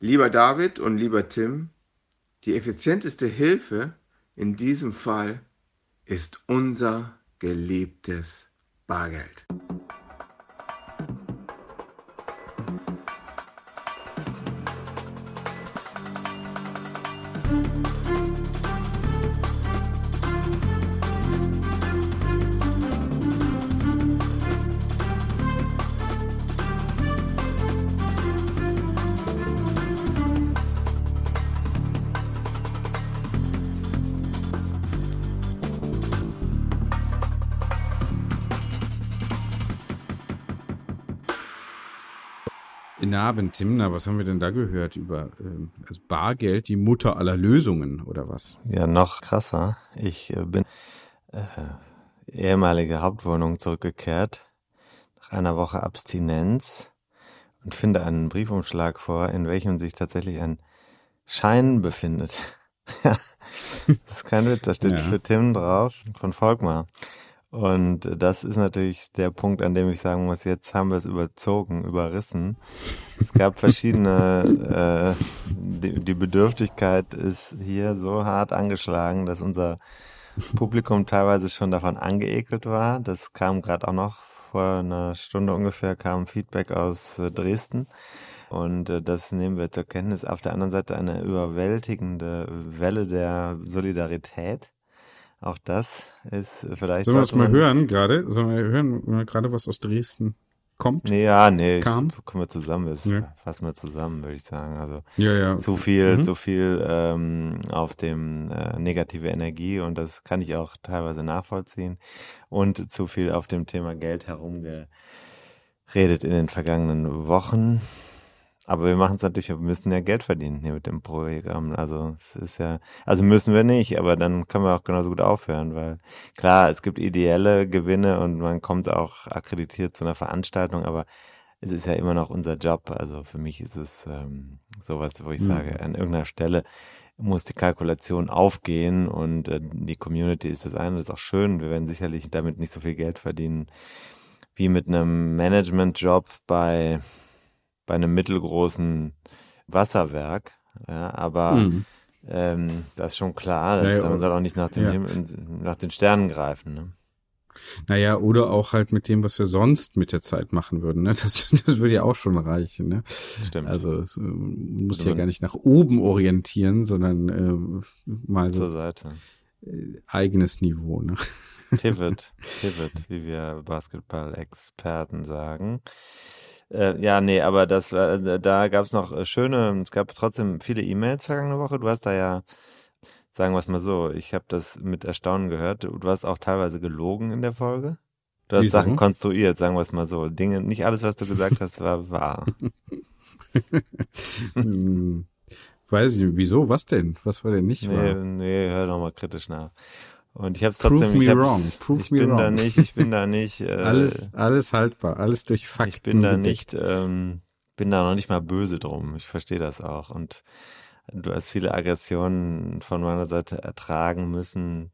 Lieber David und lieber Tim, die effizienteste Hilfe in diesem Fall ist unser geliebtes Bargeld. Abend, Timna. Was haben wir denn da gehört über ähm, also Bargeld, die Mutter aller Lösungen oder was? Ja, noch krasser. Ich äh, bin äh, ehemalige Hauptwohnung zurückgekehrt nach einer Woche Abstinenz und finde einen Briefumschlag vor, in welchem sich tatsächlich ein Schein befindet. das ist kein Witz, da steht ja. für Tim drauf von Volkmar. Und das ist natürlich der Punkt, an dem ich sagen muss, jetzt haben wir es überzogen, überrissen. Es gab verschiedene, äh, die, die Bedürftigkeit ist hier so hart angeschlagen, dass unser Publikum teilweise schon davon angeekelt war. Das kam gerade auch noch vor einer Stunde ungefähr, kam Feedback aus äh, Dresden. Und äh, das nehmen wir zur Kenntnis. Auf der anderen Seite eine überwältigende Welle der Solidarität auch das ist vielleicht. Sollen wir das mal hören gerade? Sollen wir hören gerade, was aus Dresden kommt? Nee, ja, nee, kam? Ich, kommen wir zusammen, das ja. fassen wir zusammen, würde ich sagen. Also ja, ja. zu viel, mhm. zu viel ähm, auf dem äh, negative Energie und das kann ich auch teilweise nachvollziehen und zu viel auf dem Thema Geld herumgeredet in den vergangenen Wochen. Aber wir machen es natürlich, wir müssen ja Geld verdienen hier mit dem Programm. Also es ist ja, also müssen wir nicht, aber dann können wir auch genauso gut aufhören, weil klar, es gibt ideelle Gewinne und man kommt auch akkreditiert zu einer Veranstaltung, aber es ist ja immer noch unser Job. Also für mich ist es ähm, sowas, wo ich mhm. sage, an irgendeiner Stelle muss die Kalkulation aufgehen und äh, die Community ist das eine, das ist auch schön. Wir werden sicherlich damit nicht so viel Geld verdienen wie mit einem Management-Job bei bei einem mittelgroßen Wasserwerk. Ja, aber mhm. ähm, das ist schon klar, dass naja, man soll auch nicht nach, dem ja. Himmel, nach den Sternen greifen. Ne? Naja, oder auch halt mit dem, was wir sonst mit der Zeit machen würden. Ne? Das, das würde ja auch schon reichen. Ne? Stimmt. Also es, man muss ja gar nicht nach oben orientieren, sondern äh, mal so zur Seite. Äh, eigenes Niveau. Ne? Pivot, Pivot, wie wir Basketball-Experten sagen. Äh, ja, nee, aber das war, also da gab es noch äh, schöne, es gab trotzdem viele E-Mails vergangene Woche. Du hast da ja, sagen wir es mal so, ich habe das mit Erstaunen gehört. Du, hast auch teilweise gelogen in der Folge. Du hast Wieso? Sachen konstruiert, sagen wir es mal so. Dinge, nicht alles, was du gesagt hast, war wahr. hm, weiß ich nicht, wieso? Was denn? Was war denn nicht nee, wahr? Nee, hör doch mal kritisch nach. Und ich habe es trotzdem. Prove me ich wrong. Prove ich me bin wrong. da nicht. Ich bin da nicht. Äh, alles, alles haltbar, alles durch Fakten. Ich bin da nicht. Ähm, bin da noch nicht mal böse drum. Ich verstehe das auch. Und du hast viele Aggressionen von meiner Seite ertragen müssen.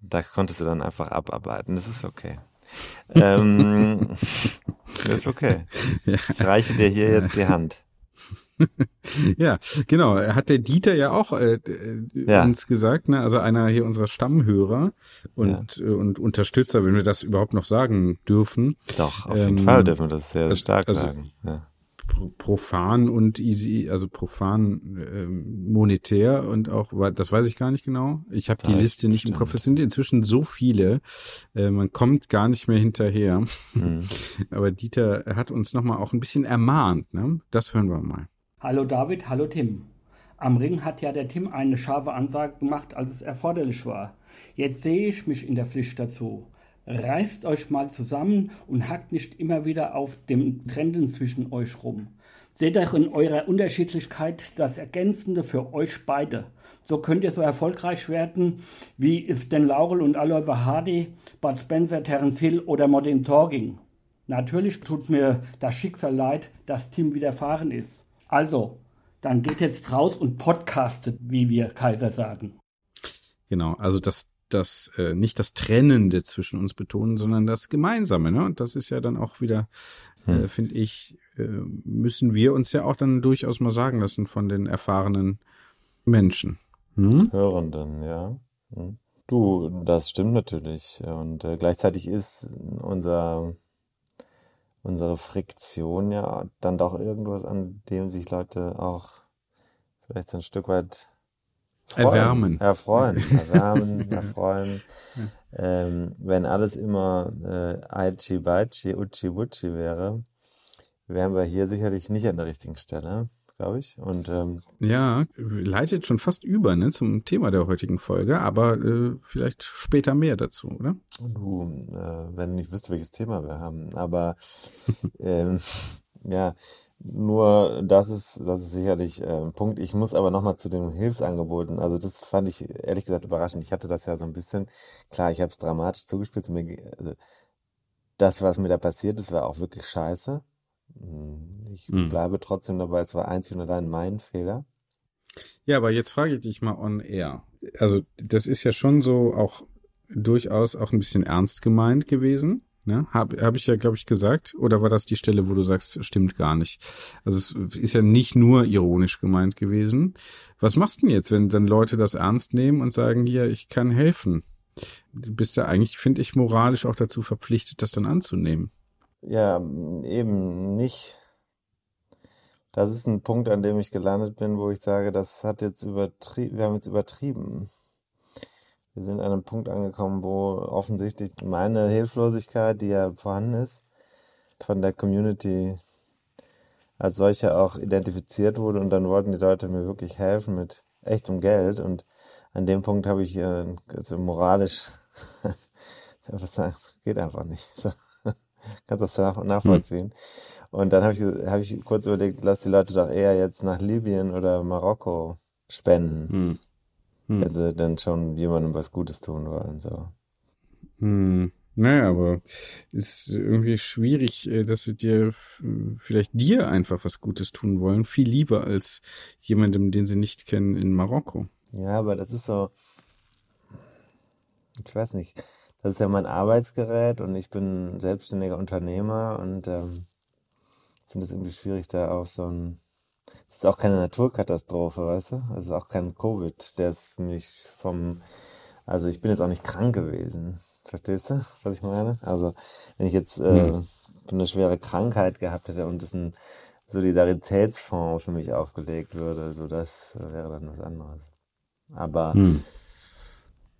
Da konntest du dann einfach abarbeiten. Das ist okay. ähm, das ist okay. Ich reiche dir hier jetzt die Hand. ja, genau. Hat der Dieter ja auch äh, äh, ja. uns gesagt, ne? also einer hier unserer Stammhörer und, ja. äh, und Unterstützer, wenn wir das überhaupt noch sagen dürfen. Doch, auf jeden ähm, Fall dürfen wir das sehr also, stark also, sagen. Ja. Profan und easy, also profan äh, monetär und auch, das weiß ich gar nicht genau. Ich habe die Liste nicht stimmt. im Kopf. Es sind inzwischen so viele, äh, man kommt gar nicht mehr hinterher. Mhm. Aber Dieter hat uns nochmal auch ein bisschen ermahnt. Ne? Das hören wir mal. Hallo David, hallo Tim. Am Ring hat ja der Tim eine scharfe Ansage gemacht, als es erforderlich war. Jetzt sehe ich mich in der Pflicht dazu. Reißt euch mal zusammen und hackt nicht immer wieder auf dem Trenden zwischen euch rum. Seht doch in eurer Unterschiedlichkeit das Ergänzende für euch beide. So könnt ihr so erfolgreich werden, wie es denn Laurel und Oliver Hardy, Bud Spencer, Terence Hill oder Modern Talking. Natürlich tut mir das Schicksal leid, dass Tim widerfahren ist. Also, dann geht jetzt raus und podcastet, wie wir Kaiser sagen. Genau, also das das äh, nicht das Trennende zwischen uns betonen, sondern das Gemeinsame. Ne? Und das ist ja dann auch wieder, äh, hm. finde ich, äh, müssen wir uns ja auch dann durchaus mal sagen lassen von den erfahrenen Menschen. Hm? Hörenden, ja. Hm. Du, das stimmt natürlich. Und äh, gleichzeitig ist unser unsere Friktion ja dann doch irgendwas, an dem sich Leute auch vielleicht so ein Stück weit Freuen, erwärmen. Erfreuen, erwärmen, erfreuen. Ähm, wenn alles immer äh, Aichi Baichi, Uchi Wuchi wäre, wären wir hier sicherlich nicht an der richtigen Stelle, glaube ich. Und ähm, ja, leitet schon fast über ne, zum Thema der heutigen Folge, aber äh, vielleicht später mehr dazu, oder? Du, äh, wenn ich wüsste, welches Thema wir haben, aber ähm, ja, nur das ist, das ist sicherlich äh, ein Punkt. Ich muss aber nochmal zu den Hilfsangeboten. Also das fand ich ehrlich gesagt überraschend. Ich hatte das ja so ein bisschen, klar, ich habe es dramatisch zugespitzt. Also, das, was mir da passiert ist, war auch wirklich scheiße. Hm, ich mhm. bleibe trotzdem dabei, es war einzig und allein mein Fehler. Ja, aber jetzt frage ich dich mal on air. Also das ist ja schon so auch durchaus auch ein bisschen ernst gemeint gewesen. Ne? Habe hab ich ja, glaube ich, gesagt. Oder war das die Stelle, wo du sagst, stimmt gar nicht? Also es ist ja nicht nur ironisch gemeint gewesen. Was machst du denn jetzt, wenn dann Leute das ernst nehmen und sagen, hier, ich kann helfen? Du bist ja eigentlich, finde ich, moralisch auch dazu verpflichtet, das dann anzunehmen. Ja, eben nicht. Das ist ein Punkt, an dem ich gelandet bin, wo ich sage, das hat jetzt übertrieben, wir haben jetzt übertrieben wir sind an einem Punkt angekommen, wo offensichtlich meine Hilflosigkeit, die ja vorhanden ist, von der Community als solche auch identifiziert wurde und dann wollten die Leute mir wirklich helfen mit echtem Geld und an dem Punkt habe ich äh, also moralisch einfach sagen, geht einfach nicht. So. Kannst das nachvollziehen. Hm. Und dann habe ich, hab ich kurz überlegt, lass die Leute doch eher jetzt nach Libyen oder Marokko spenden. Hm. Hm. Wenn sie dann schon jemandem was Gutes tun wollen. So. Hm. Naja, aber ist irgendwie schwierig, äh, dass sie dir vielleicht dir einfach was Gutes tun wollen. Viel lieber als jemandem, den sie nicht kennen in Marokko. Ja, aber das ist so. Ich weiß nicht. Das ist ja mein Arbeitsgerät und ich bin selbstständiger Unternehmer und ähm, finde es irgendwie schwierig, da auf so ein es ist auch keine Naturkatastrophe, weißt du? Es ist auch kein Covid, der ist für mich vom, also ich bin jetzt auch nicht krank gewesen. Verstehst du, was ich meine? Also, wenn ich jetzt äh, hm. eine schwere Krankheit gehabt hätte und es ein Solidaritätsfonds für mich aufgelegt würde, so das wäre dann was anderes. Aber hm.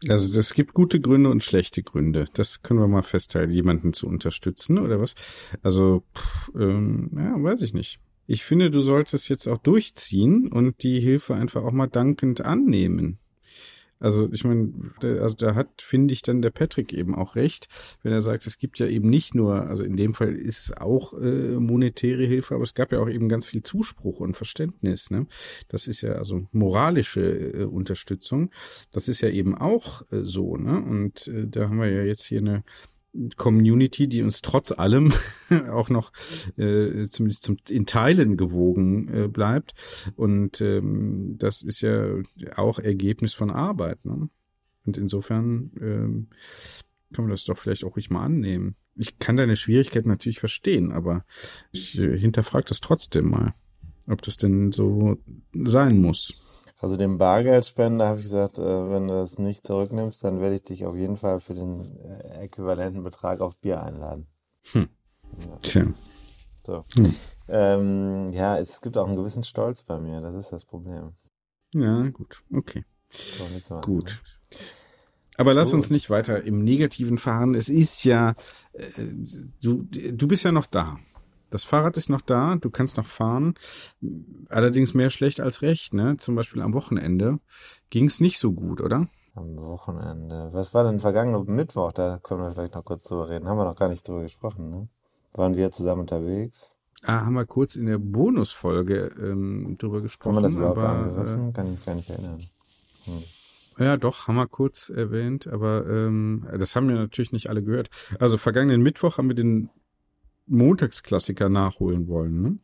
Also es gibt gute Gründe und schlechte Gründe. Das können wir mal festhalten, jemanden zu unterstützen oder was? Also, pff, ähm, ja, weiß ich nicht. Ich finde, du solltest jetzt auch durchziehen und die Hilfe einfach auch mal dankend annehmen. Also ich meine, also da hat, finde ich, dann der Patrick eben auch recht, wenn er sagt, es gibt ja eben nicht nur, also in dem Fall ist es auch äh, monetäre Hilfe, aber es gab ja auch eben ganz viel Zuspruch und Verständnis. Ne? Das ist ja also moralische äh, Unterstützung. Das ist ja eben auch äh, so. Ne? Und äh, da haben wir ja jetzt hier eine Community, die uns trotz allem auch noch äh, zumindest zum, in Teilen gewogen äh, bleibt. Und ähm, das ist ja auch Ergebnis von Arbeit. Ne? Und insofern ähm, kann man das doch vielleicht auch ruhig mal annehmen. Ich kann deine Schwierigkeiten natürlich verstehen, aber ich äh, hinterfrage das trotzdem mal, ob das denn so sein muss. Also dem Bargeldspender habe ich gesagt, äh, wenn du das nicht zurücknimmst, dann werde ich dich auf jeden Fall für den äh, äquivalenten Betrag auf Bier einladen. Hm. Ja. Tja. So. Hm. Ähm, ja, es gibt auch einen gewissen Stolz bei mir, das ist das Problem. Ja, gut, okay. So, gut. Aber lass uns nicht weiter im Negativen fahren. Es ist ja, äh, du, du bist ja noch da. Das Fahrrad ist noch da, du kannst noch fahren. Allerdings mehr schlecht als recht, ne? Zum Beispiel am Wochenende ging es nicht so gut, oder? Am Wochenende. Was war denn vergangene Mittwoch? Da können wir vielleicht noch kurz drüber reden. Haben wir noch gar nicht drüber gesprochen, ne? Waren wir zusammen unterwegs? Ah, haben wir kurz in der Bonusfolge ähm, drüber gesprochen. Haben wir das überhaupt aber, angerissen? Kann ich mich gar nicht erinnern. Hm. Ja, doch, haben wir kurz erwähnt, aber ähm, das haben wir natürlich nicht alle gehört. Also vergangenen Mittwoch haben wir den Montagsklassiker nachholen wollen, ne?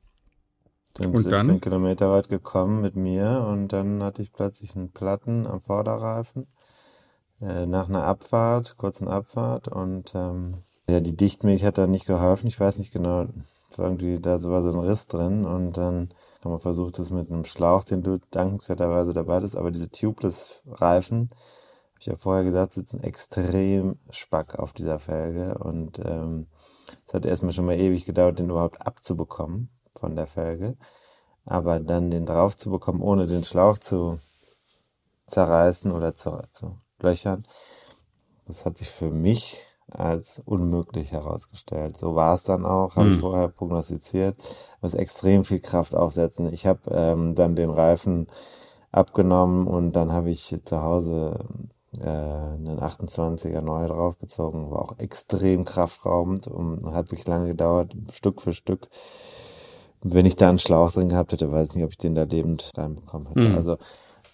Sind Und 17 dann? Kilometer weit gekommen mit mir und dann hatte ich plötzlich einen Platten am Vorderreifen äh, nach einer Abfahrt, kurzen Abfahrt und ähm, ja, die Dichtmilch hat dann nicht geholfen. Ich weiß nicht genau, irgendwie da war so ein Riss drin und dann haben wir versucht, das mit einem Schlauch, den du dankenswerterweise dabei hattest, aber diese Tubeless-Reifen, habe ich ja vorher gesagt, sitzen extrem spack auf dieser Felge und ähm, es hat erstmal schon mal ewig gedauert, den überhaupt abzubekommen von der Felge. Aber dann den drauf zu bekommen, ohne den Schlauch zu zerreißen oder zu, zu löchern, das hat sich für mich als unmöglich herausgestellt. So war es dann auch, habe ich Hm. vorher prognostiziert. Muss extrem viel Kraft aufsetzen. Ich habe ähm, dann den Reifen abgenommen und dann habe ich zu Hause äh, einen 28er neu draufgezogen. War auch extrem kraftraubend und hat wirklich lange gedauert, Stück für Stück. Wenn ich da einen Schlauch drin gehabt hätte, weiß ich nicht, ob ich den da lebend reinbekommen hätte. Hm. Also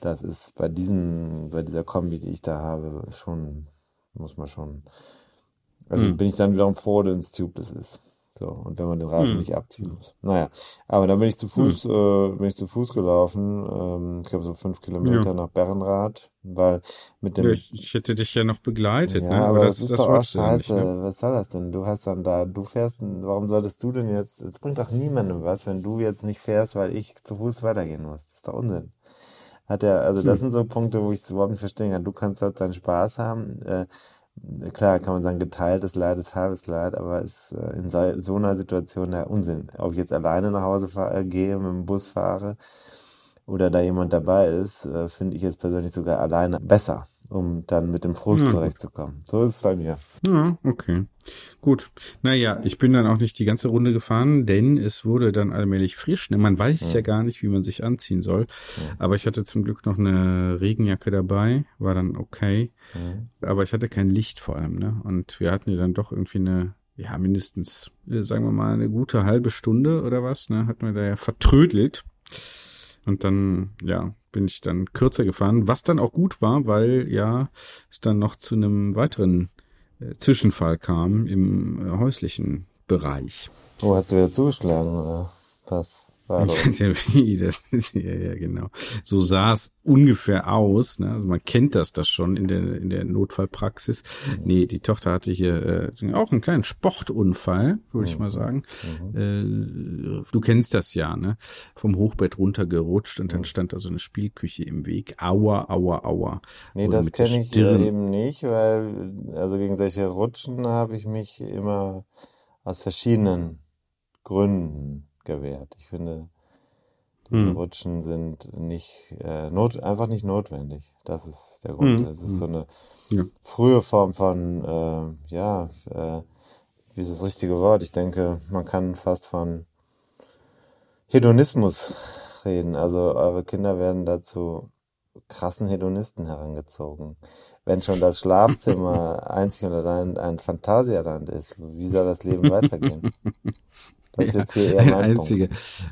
das ist bei diesen, bei dieser Kombi, die ich da habe, schon, muss man schon. Also Hm. bin ich dann wiederum froh, wenn es tubeless ist. So, und wenn man den Reifen Hm. nicht abziehen muss. Naja, aber dann bin ich zu Fuß, äh, bin ich zu Fuß gelaufen, ähm, ich glaube so fünf Kilometer Ja. nach Berrenrath, weil mit dem Ja, ich, ich hätte dich ja noch begleitet, ja, ne? aber das, ist doch auch scheiße. nicht, ne? Was soll das denn? Du hast dann da, du fährst, warum solltest du denn jetzt, es bringt doch niemandem was, wenn du jetzt nicht fährst, weil ich zu Fuß weitergehen muss. Das ist doch Unsinn. Hat er, also das Hm. sind so Punkte, wo ich es überhaupt nicht verstehen kann. Du kannst halt deinen Spaß haben. Äh, klar kann man sagen, geteiltes Leid ist halbes Leid, aber ist äh, in so, einer Situation der Unsinn. Ob ich jetzt alleine nach Hause fahr, äh, gehe, mit dem Bus fahre oder da jemand dabei ist, äh, finde ich jetzt persönlich sogar alleine besser, um dann mit dem Frust Ja. zurechtzukommen. So ist es bei mir. Ja, okay. Gut. Naja, ich bin dann auch nicht die ganze Runde gefahren, denn es wurde dann allmählich frisch. Ne, Man weiß ja Ja. gar nicht, wie man sich anziehen soll. Ja. Aber ich hatte zum Glück noch eine Regenjacke dabei, war dann okay. Aber ich hatte kein Licht vor allem, ne? Und wir hatten ja dann doch irgendwie eine, ja, mindestens, äh, sagen wir mal, eine gute halbe Stunde oder was, ne? Hatten wir da ja vertrödelt. Und dann, ja, bin ich dann kürzer gefahren, was dann auch gut war, weil ja es dann noch zu einem weiteren äh, Zwischenfall kam im äh, häuslichen Bereich. Oh, hast du wieder zugeschlagen, oder was war los? Wie, das ist, ja, ja, genau. So sah es ungefähr aus. Ne? Also man kennt das das schon in der, in der Notfallpraxis. Nee, die Tochter hatte hier äh, auch einen kleinen Sportunfall, würde ich Mhm. mal sagen. Mhm. Äh, du kennst das ja, ne? Vom Hochbett runtergerutscht und dann Mhm. stand da so eine Spielküche im Weg. Aua, aua, aua. Nee, Oder das kenne ich eben nicht, weil also gegen solche Rutschen habe ich mich immer aus verschiedenen Gründen gewehrt. Ich finde, diese Hm. Rutschen sind nicht äh, not einfach nicht notwendig. Das ist der Grund. Hm. Es ist so eine Ja. frühe Form von äh, ja, äh, wie ist das richtige Wort? Ich denke, man kann fast von Hedonismus reden. Also eure Kinder werden dazu krassen Hedonisten herangezogen. Wenn schon das Schlafzimmer einzig und allein ein Phantasialand ist, wie soll das Leben weitergehen? Das ist Ja, jetzt hier eher ein einziger,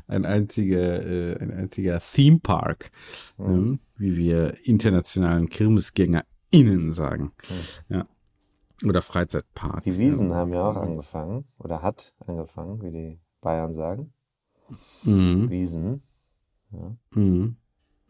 ein einziger, äh, ein einziger Theme Park, Hm. ne? wie wir internationalen KirmesgängerInnen sagen. Hm. Ja. Oder Freizeitpark. Die Wiesen haben ja auch angefangen, oder hat angefangen, wie die Bayern sagen. Mhm. Wiesen. Ja. Mhm.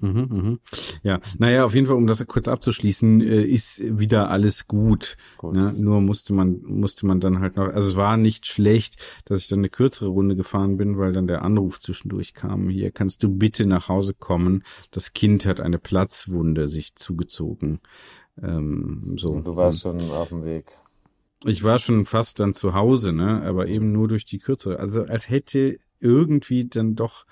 Mhm, mhm. Ja, naja, auf jeden Fall, um das kurz abzuschließen, äh, ist wieder alles gut. Gut. Ne? Nur musste man, musste man dann halt noch, also es war nicht schlecht, dass ich dann eine kürzere Runde gefahren bin, weil dann der Anruf zwischendurch kam. Hier kannst du bitte nach Hause kommen. Das Kind hat eine Platzwunde sich zugezogen. Ähm, so. Und du warst schon auf dem Weg. Ich war schon fast dann zu Hause, ne? Aber eben nur durch die kürzere. Also als hätte irgendwie dann doch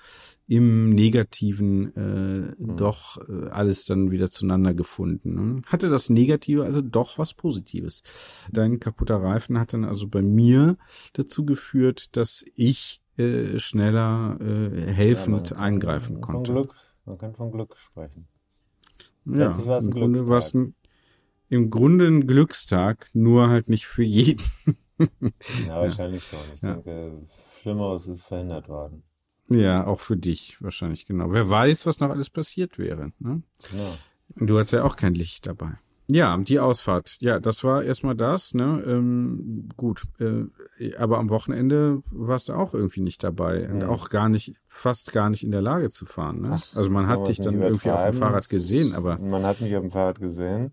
im Negativen äh, doch äh, alles dann wieder zueinander gefunden. Ne? Hatte das Negative also doch was Positives. Dein kaputter Reifen hat dann also bei mir dazu geführt, dass ich äh, schneller äh, helfend Ja, kann eingreifen Von konnte. Glück. Man kann von Glück sprechen. Ja, war es im ein Grunde war es Glückstag. ein, im Grunde ein Glückstag, nur halt nicht für jeden. ja, wahrscheinlich schon. Ich ja. denke, Schlimmeres ist verhindert worden. Ja, auch für dich wahrscheinlich, genau. Wer weiß, was noch alles passiert wäre. Ne? Genau. Du hast ja auch kein Licht dabei. Ja, die Ausfahrt. Ja, das war erstmal das, ne? Ähm, gut. Äh, aber am Wochenende warst du auch irgendwie nicht dabei und auch gar nicht, fast gar nicht in der Lage zu fahren. Ne? Ach, also man hat dich dann irgendwie auf dem Fahrrad gesehen, aber. Man hat mich auf dem Fahrrad gesehen.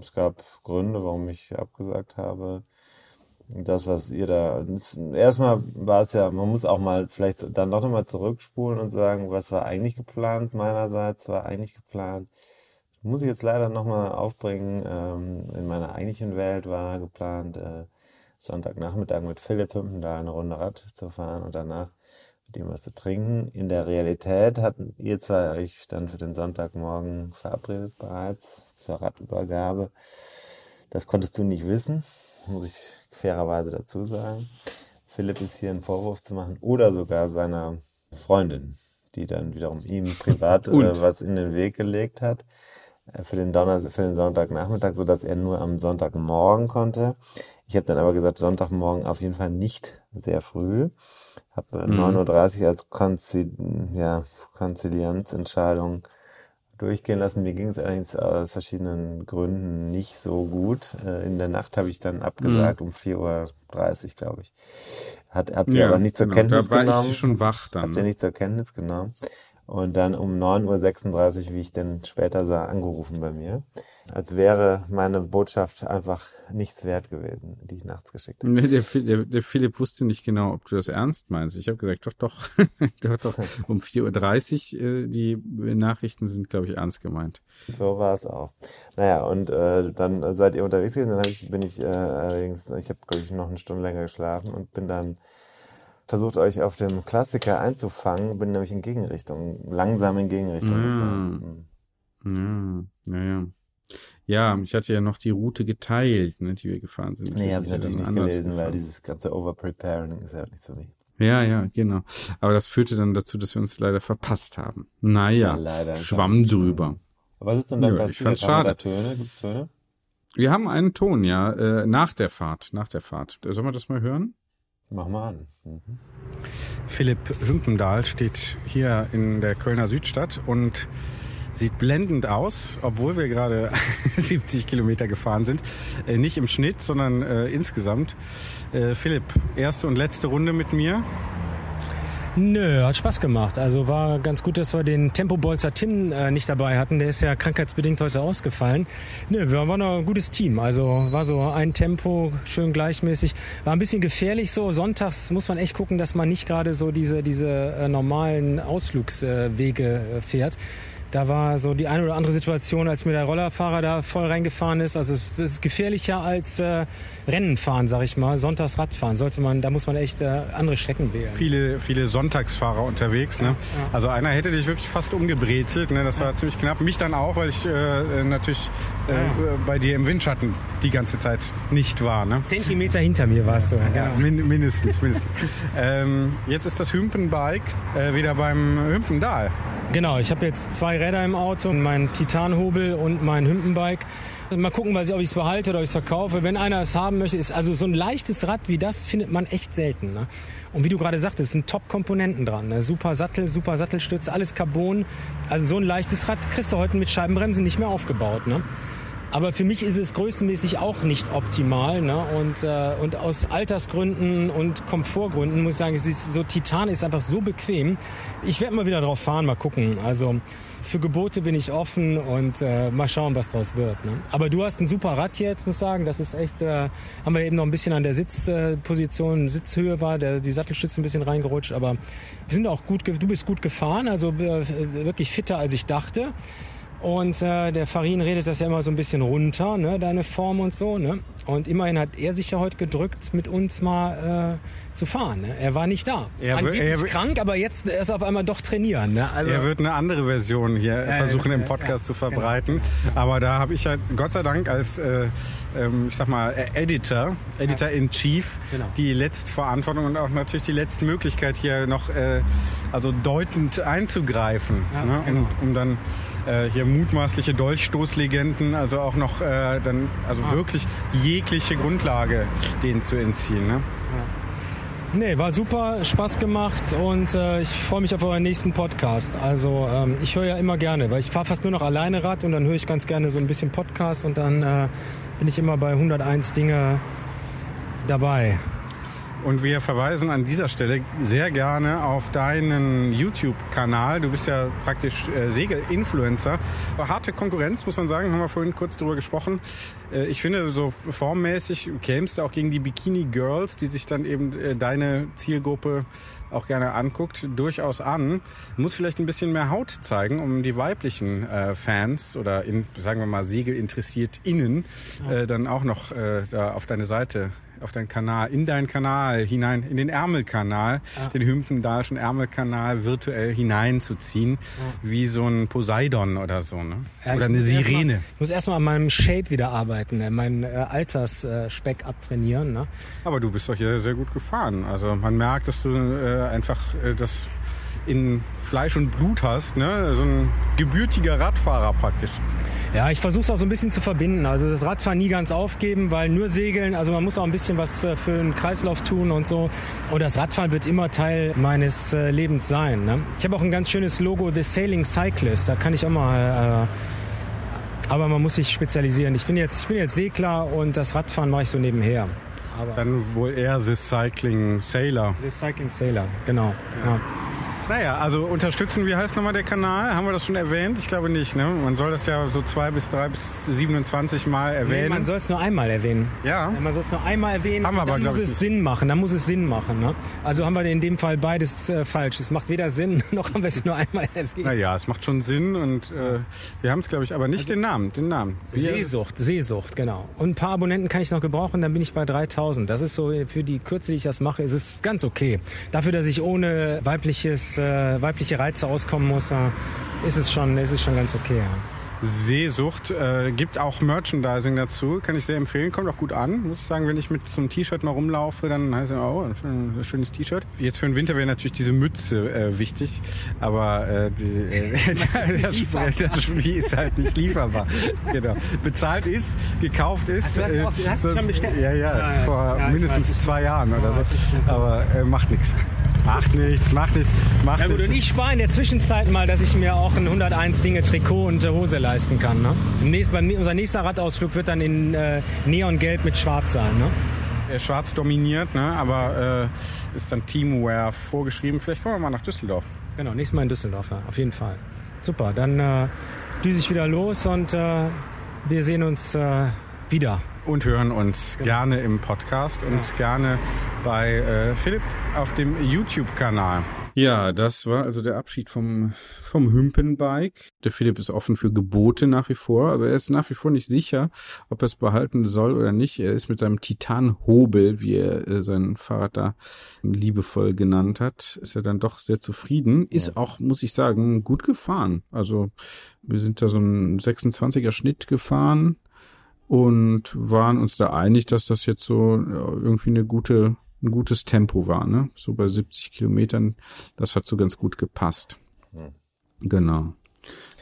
Es gab Gründe, warum ich abgesagt habe. Das, was ihr da. Erstmal war es ja, man muss auch mal vielleicht dann doch nochmal zurückspulen und sagen, was war eigentlich geplant meinerseits, war eigentlich geplant muss ich jetzt leider nochmal aufbringen. Ähm, in meiner eigentlichen Welt war geplant, äh, Sonntagnachmittag mit Philipp Hümpendahl eine Runde Rad zu fahren und danach mit ihm was zu trinken. In der Realität hatten ihr zwei euch dann für den Sonntagmorgen verabredet bereits zur Radübergabe. Das konntest du nicht wissen, muss ich fairerweise dazu sagen. Philipp ist hier einen Vorwurf zu machen oder sogar seiner Freundin, die dann wiederum ihm privat äh, was in den Weg gelegt hat. Äh, für den Donnerstag, für den Sonntagnachmittag, so dass er nur am Sonntagmorgen konnte. Ich habe dann aber gesagt, Sonntagmorgen auf jeden Fall nicht sehr früh. Habe mhm. 9.30 Uhr als Konzil ja, Konzilianzentscheidung durchgehen lassen. Mir ging es allerdings aus verschiedenen Gründen nicht so gut. Äh, in der Nacht habe ich dann abgesagt mhm. um 4.30 Uhr, glaube ich. Hat, habt ihr ja, aber nicht zur genau. Kenntnis da war genommen? Ich schon wach dann. Habt ihr nicht zur Kenntnis genommen? und dann um 9.36 Uhr, wie ich dann später sah, angerufen bei mir. Als wäre meine Botschaft einfach nichts wert gewesen, die ich nachts geschickt habe. Nee, der, der, der Philipp wusste nicht genau, ob du das ernst meinst. Ich habe gesagt, doch, doch, doch, doch. Um 4.30 Uhr, äh, die Nachrichten sind, glaube ich, ernst gemeint. So war es auch. Naja, und äh, dann seid ihr unterwegs gewesen, dann ich, bin ich äh, allerdings, ich habe, glaube ich, noch eine Stunde länger geschlafen und bin dann versucht euch auf dem Klassiker einzufangen, bin nämlich in Gegenrichtung, langsam in Gegenrichtung ja. gefahren. Ja, ja, ja. Ja, ich hatte ja noch die Route geteilt, ne, die wir gefahren sind. Nee, habe ich natürlich nicht gelesen, gefahren. weil dieses ganze Overpreparing ist ja nichts für mich. Ja, ja, genau. Aber das führte dann dazu, dass wir uns leider verpasst haben. Naja, ja, leider, schwamm drüber. Was ist denn dann ja, passiert? Ich fand's schade. Töne? Gibt's Töne? Wir haben einen Ton, ja, äh, nach der Fahrt, nach der Fahrt. Sollen wir das mal hören? Mach mal an. Mhm. Philipp Hümpendahl steht hier in der Kölner Südstadt und sieht blendend aus, obwohl wir gerade 70 Kilometer gefahren sind. Äh, nicht im Schnitt, sondern äh, insgesamt. Äh, Philipp, erste und letzte Runde mit mir. Nö, hat Spaß gemacht. Also war ganz gut, dass wir den Tempobolzer Tim äh, nicht dabei hatten. Der ist ja krankheitsbedingt heute ausgefallen. Nö, wir waren ein gutes Team. Also war so ein Tempo, schön gleichmäßig. War ein bisschen gefährlich so. Sonntags muss man echt gucken, dass man nicht gerade so diese, diese äh, normalen Ausflugswege äh, fährt. Da war so die eine oder andere Situation, als mir der Rollerfahrer da voll reingefahren ist. Also es ist gefährlicher als äh, Rennen fahren, sag ich mal. Sonntags Radfahren sollte man, da muss man echt äh, andere Strecken wählen. Viele, viele Sonntagsfahrer unterwegs. Ne? Ja, ja. Also einer hätte dich wirklich fast umgebrezelt. Ne? Das war ja. ziemlich knapp. Mich dann auch, weil ich äh, natürlich äh, bei dir im Windschatten die ganze Zeit nicht war. Ne? Zentimeter hinter mir warst du. Ja, genau. min mindestens, mindestens. ähm, jetzt ist das Hümpenbike äh, wieder beim Hümpendahl. Genau, ich habe jetzt zwei Räder im Auto, mein Titanhobel und mein Hümpenbike. Mal gucken, ob ich es behalte oder ich es verkaufe. Wenn einer es haben möchte, ist also so ein leichtes Rad wie das findet man echt selten. Ne? Und wie du gerade sagtest, sind Top-Komponenten dran. Ne? Super Sattel, super Sattelstütze, alles Carbon. Also so ein leichtes Rad kriegst du heute mit Scheibenbremsen nicht mehr aufgebaut. Ne? Aber für mich ist es größenmäßig auch nicht optimal. Ne? Und, äh, und aus Altersgründen und Komfortgründen muss ich sagen, es ist so Titan ist einfach so bequem. Ich werde mal wieder drauf fahren, mal gucken. Also für Gebote bin ich offen und äh, mal schauen, was draus wird. Ne? Aber du hast ein super Rad hier jetzt, muss ich sagen. Das ist echt, äh, haben wir eben noch ein bisschen an der Sitzposition, Sitzhöhe war, der, die Sattelstütze ein bisschen reingerutscht. Aber wir sind auch gut, du bist gut gefahren, also äh, wirklich fitter als ich dachte. Und äh, der Farin redet das ja immer so ein bisschen runter, ne, deine Form und so. Ne? Und immerhin hat er sich ja heute gedrückt, mit uns mal äh, zu fahren. Ne? Er war nicht da. Er, Angeblich er, krank, aber jetzt ist er auf einmal doch trainieren. Ne? Also, er wird eine andere Version hier äh, versuchen im Podcast ja, zu verbreiten. Genau. Aber da habe ich halt Gott sei Dank als, äh, ähm, ich sag mal, Editor, Editor in Chief, genau. die Letztverantwortung und auch natürlich die letzte Möglichkeit hier noch äh, also deutend einzugreifen, ja, ne? genau. um, um dann äh, hier mutmaßliche Dolchstoßlegenden, also auch noch äh, dann, also ah. wirklich jegliche Grundlage denen zu entziehen. Ne? Ja. Nee, war super, Spaß gemacht und äh, ich freue mich auf euren nächsten Podcast. Also ähm, ich höre ja immer gerne, weil ich fahre fast nur noch alleine Rad und dann höre ich ganz gerne so ein bisschen Podcast und dann äh, bin ich immer bei 101 Dinge dabei. Und wir verweisen an dieser Stelle sehr gerne auf deinen YouTube-Kanal. Du bist ja praktisch äh, Segel-Influencer. Harte Konkurrenz, muss man sagen, haben wir vorhin kurz drüber gesprochen. Äh, ich finde, so formmäßig kämst du auch gegen die Bikini Girls, die sich dann eben äh, deine Zielgruppe auch gerne anguckt, durchaus an. Muss vielleicht ein bisschen mehr Haut zeigen, um die weiblichen äh, Fans oder in, sagen wir mal Segelinteressiert innen äh, dann auch noch äh, da auf deine Seite auf deinen Kanal, in deinen Kanal hinein, in den Ärmelkanal, ja. den Hümpendalschen Ärmelkanal virtuell hineinzuziehen, ja. wie so ein Poseidon oder so, ne? Ja, oder eine Sirene. Mal, ich muss erstmal an meinem Shape wieder arbeiten, äh, meinen äh, Altersspeck äh, abtrainieren, ne? Aber du bist doch hier sehr gut gefahren. Also man merkt, dass du äh, einfach äh, das in Fleisch und Blut hast, ne? So ein gebürtiger Radfahrer praktisch. Ja, ich versuche es auch so ein bisschen zu verbinden. Also das Radfahren nie ganz aufgeben, weil nur segeln, also man muss auch ein bisschen was äh, für den Kreislauf tun und so. Und das Radfahren wird immer Teil meines äh, Lebens sein. Ne? Ich habe auch ein ganz schönes Logo, The Sailing Cyclist. Da kann ich auch mal... Äh, aber man muss sich spezialisieren. Ich bin jetzt, ich bin jetzt Segler und das Radfahren mache ich so nebenher. Aber Dann wohl eher The Cycling Sailor. The Cycling Sailor, genau. Ja. Ja. Naja, also unterstützen, wie heißt nochmal der Kanal? Haben wir das schon erwähnt? Ich glaube nicht. Ne? Man soll das ja so zwei bis drei bis 27 Mal erwähnen. Nee, man soll es nur einmal erwähnen. Ja. Man soll es nur einmal erwähnen. Haben wir aber, dann muss es Sinn machen. Dann muss es Sinn machen. Ne? Also haben wir in dem Fall beides äh, falsch. Es macht weder Sinn, noch haben wir es nur einmal erwähnt. Naja, es macht schon Sinn und äh, wir haben es, glaube ich, aber nicht also, den Namen. Den Namen. Seesucht, Seesucht, genau. Und ein paar Abonnenten kann ich noch gebrauchen, dann bin ich bei 3000. Das ist so, für die Kürze, die ich das mache, ist es ganz okay. Dafür, dass ich ohne weibliches, äh, weibliche Reize auskommen muss, ist es schon, ist es schon ganz okay. Ja. Seesucht. Äh, gibt auch Merchandising dazu, kann ich sehr empfehlen. Kommt auch gut an, muss ich sagen. Wenn ich mit so einem T-Shirt mal rumlaufe, dann heißt es, oh, ein schönes T-Shirt. Jetzt für den Winter wäre natürlich diese Mütze äh, wichtig, aber äh, die, äh, der, Sprech, ist halt nicht lieferbar. genau. Bezahlt ist, gekauft ist. Also du hast, auch, du hast sonst, schon bestellt? Ja, ja, ja, vor ja, mindestens zwei Jahren oder so. Aber äh, macht nichts. Macht nichts, macht nichts, macht ja, gut, nichts. Und ich spare in der Zwischenzeit mal, dass ich mir auch ein 101 Dinge Trikot und Hose leisten kann. Ne? Nächst, unser nächster Radausflug wird dann in äh, Neongelb mit Schwarz sein. Ne? Schwarz dominiert, ne? aber äh, ist dann Teamwear vorgeschrieben. Vielleicht kommen wir mal nach Düsseldorf. Genau, nächstes Mal in Düsseldorf, ja, auf jeden Fall. Super, dann äh, düse ich wieder los und äh, wir sehen uns äh, wieder und hören uns genau. gerne im Podcast und ja. gerne bei äh, Philipp auf dem YouTube-Kanal. Ja, das war also der Abschied vom, vom Hümpenbike. Der Philipp ist offen für Gebote nach wie vor. Also er ist nach wie vor nicht sicher, ob er es behalten soll oder nicht. Er ist mit seinem Titan-Hobel, wie er äh, sein Fahrrad da liebevoll genannt hat, ist er dann doch sehr zufrieden. Ist ja. auch, muss ich sagen, gut gefahren. Also wir sind da so ein 26er Schnitt gefahren und waren uns da einig, dass das jetzt so irgendwie eine gute, ein gutes Tempo war, ne? So bei 70 Kilometern, das hat so ganz gut gepasst. Hm. Genau.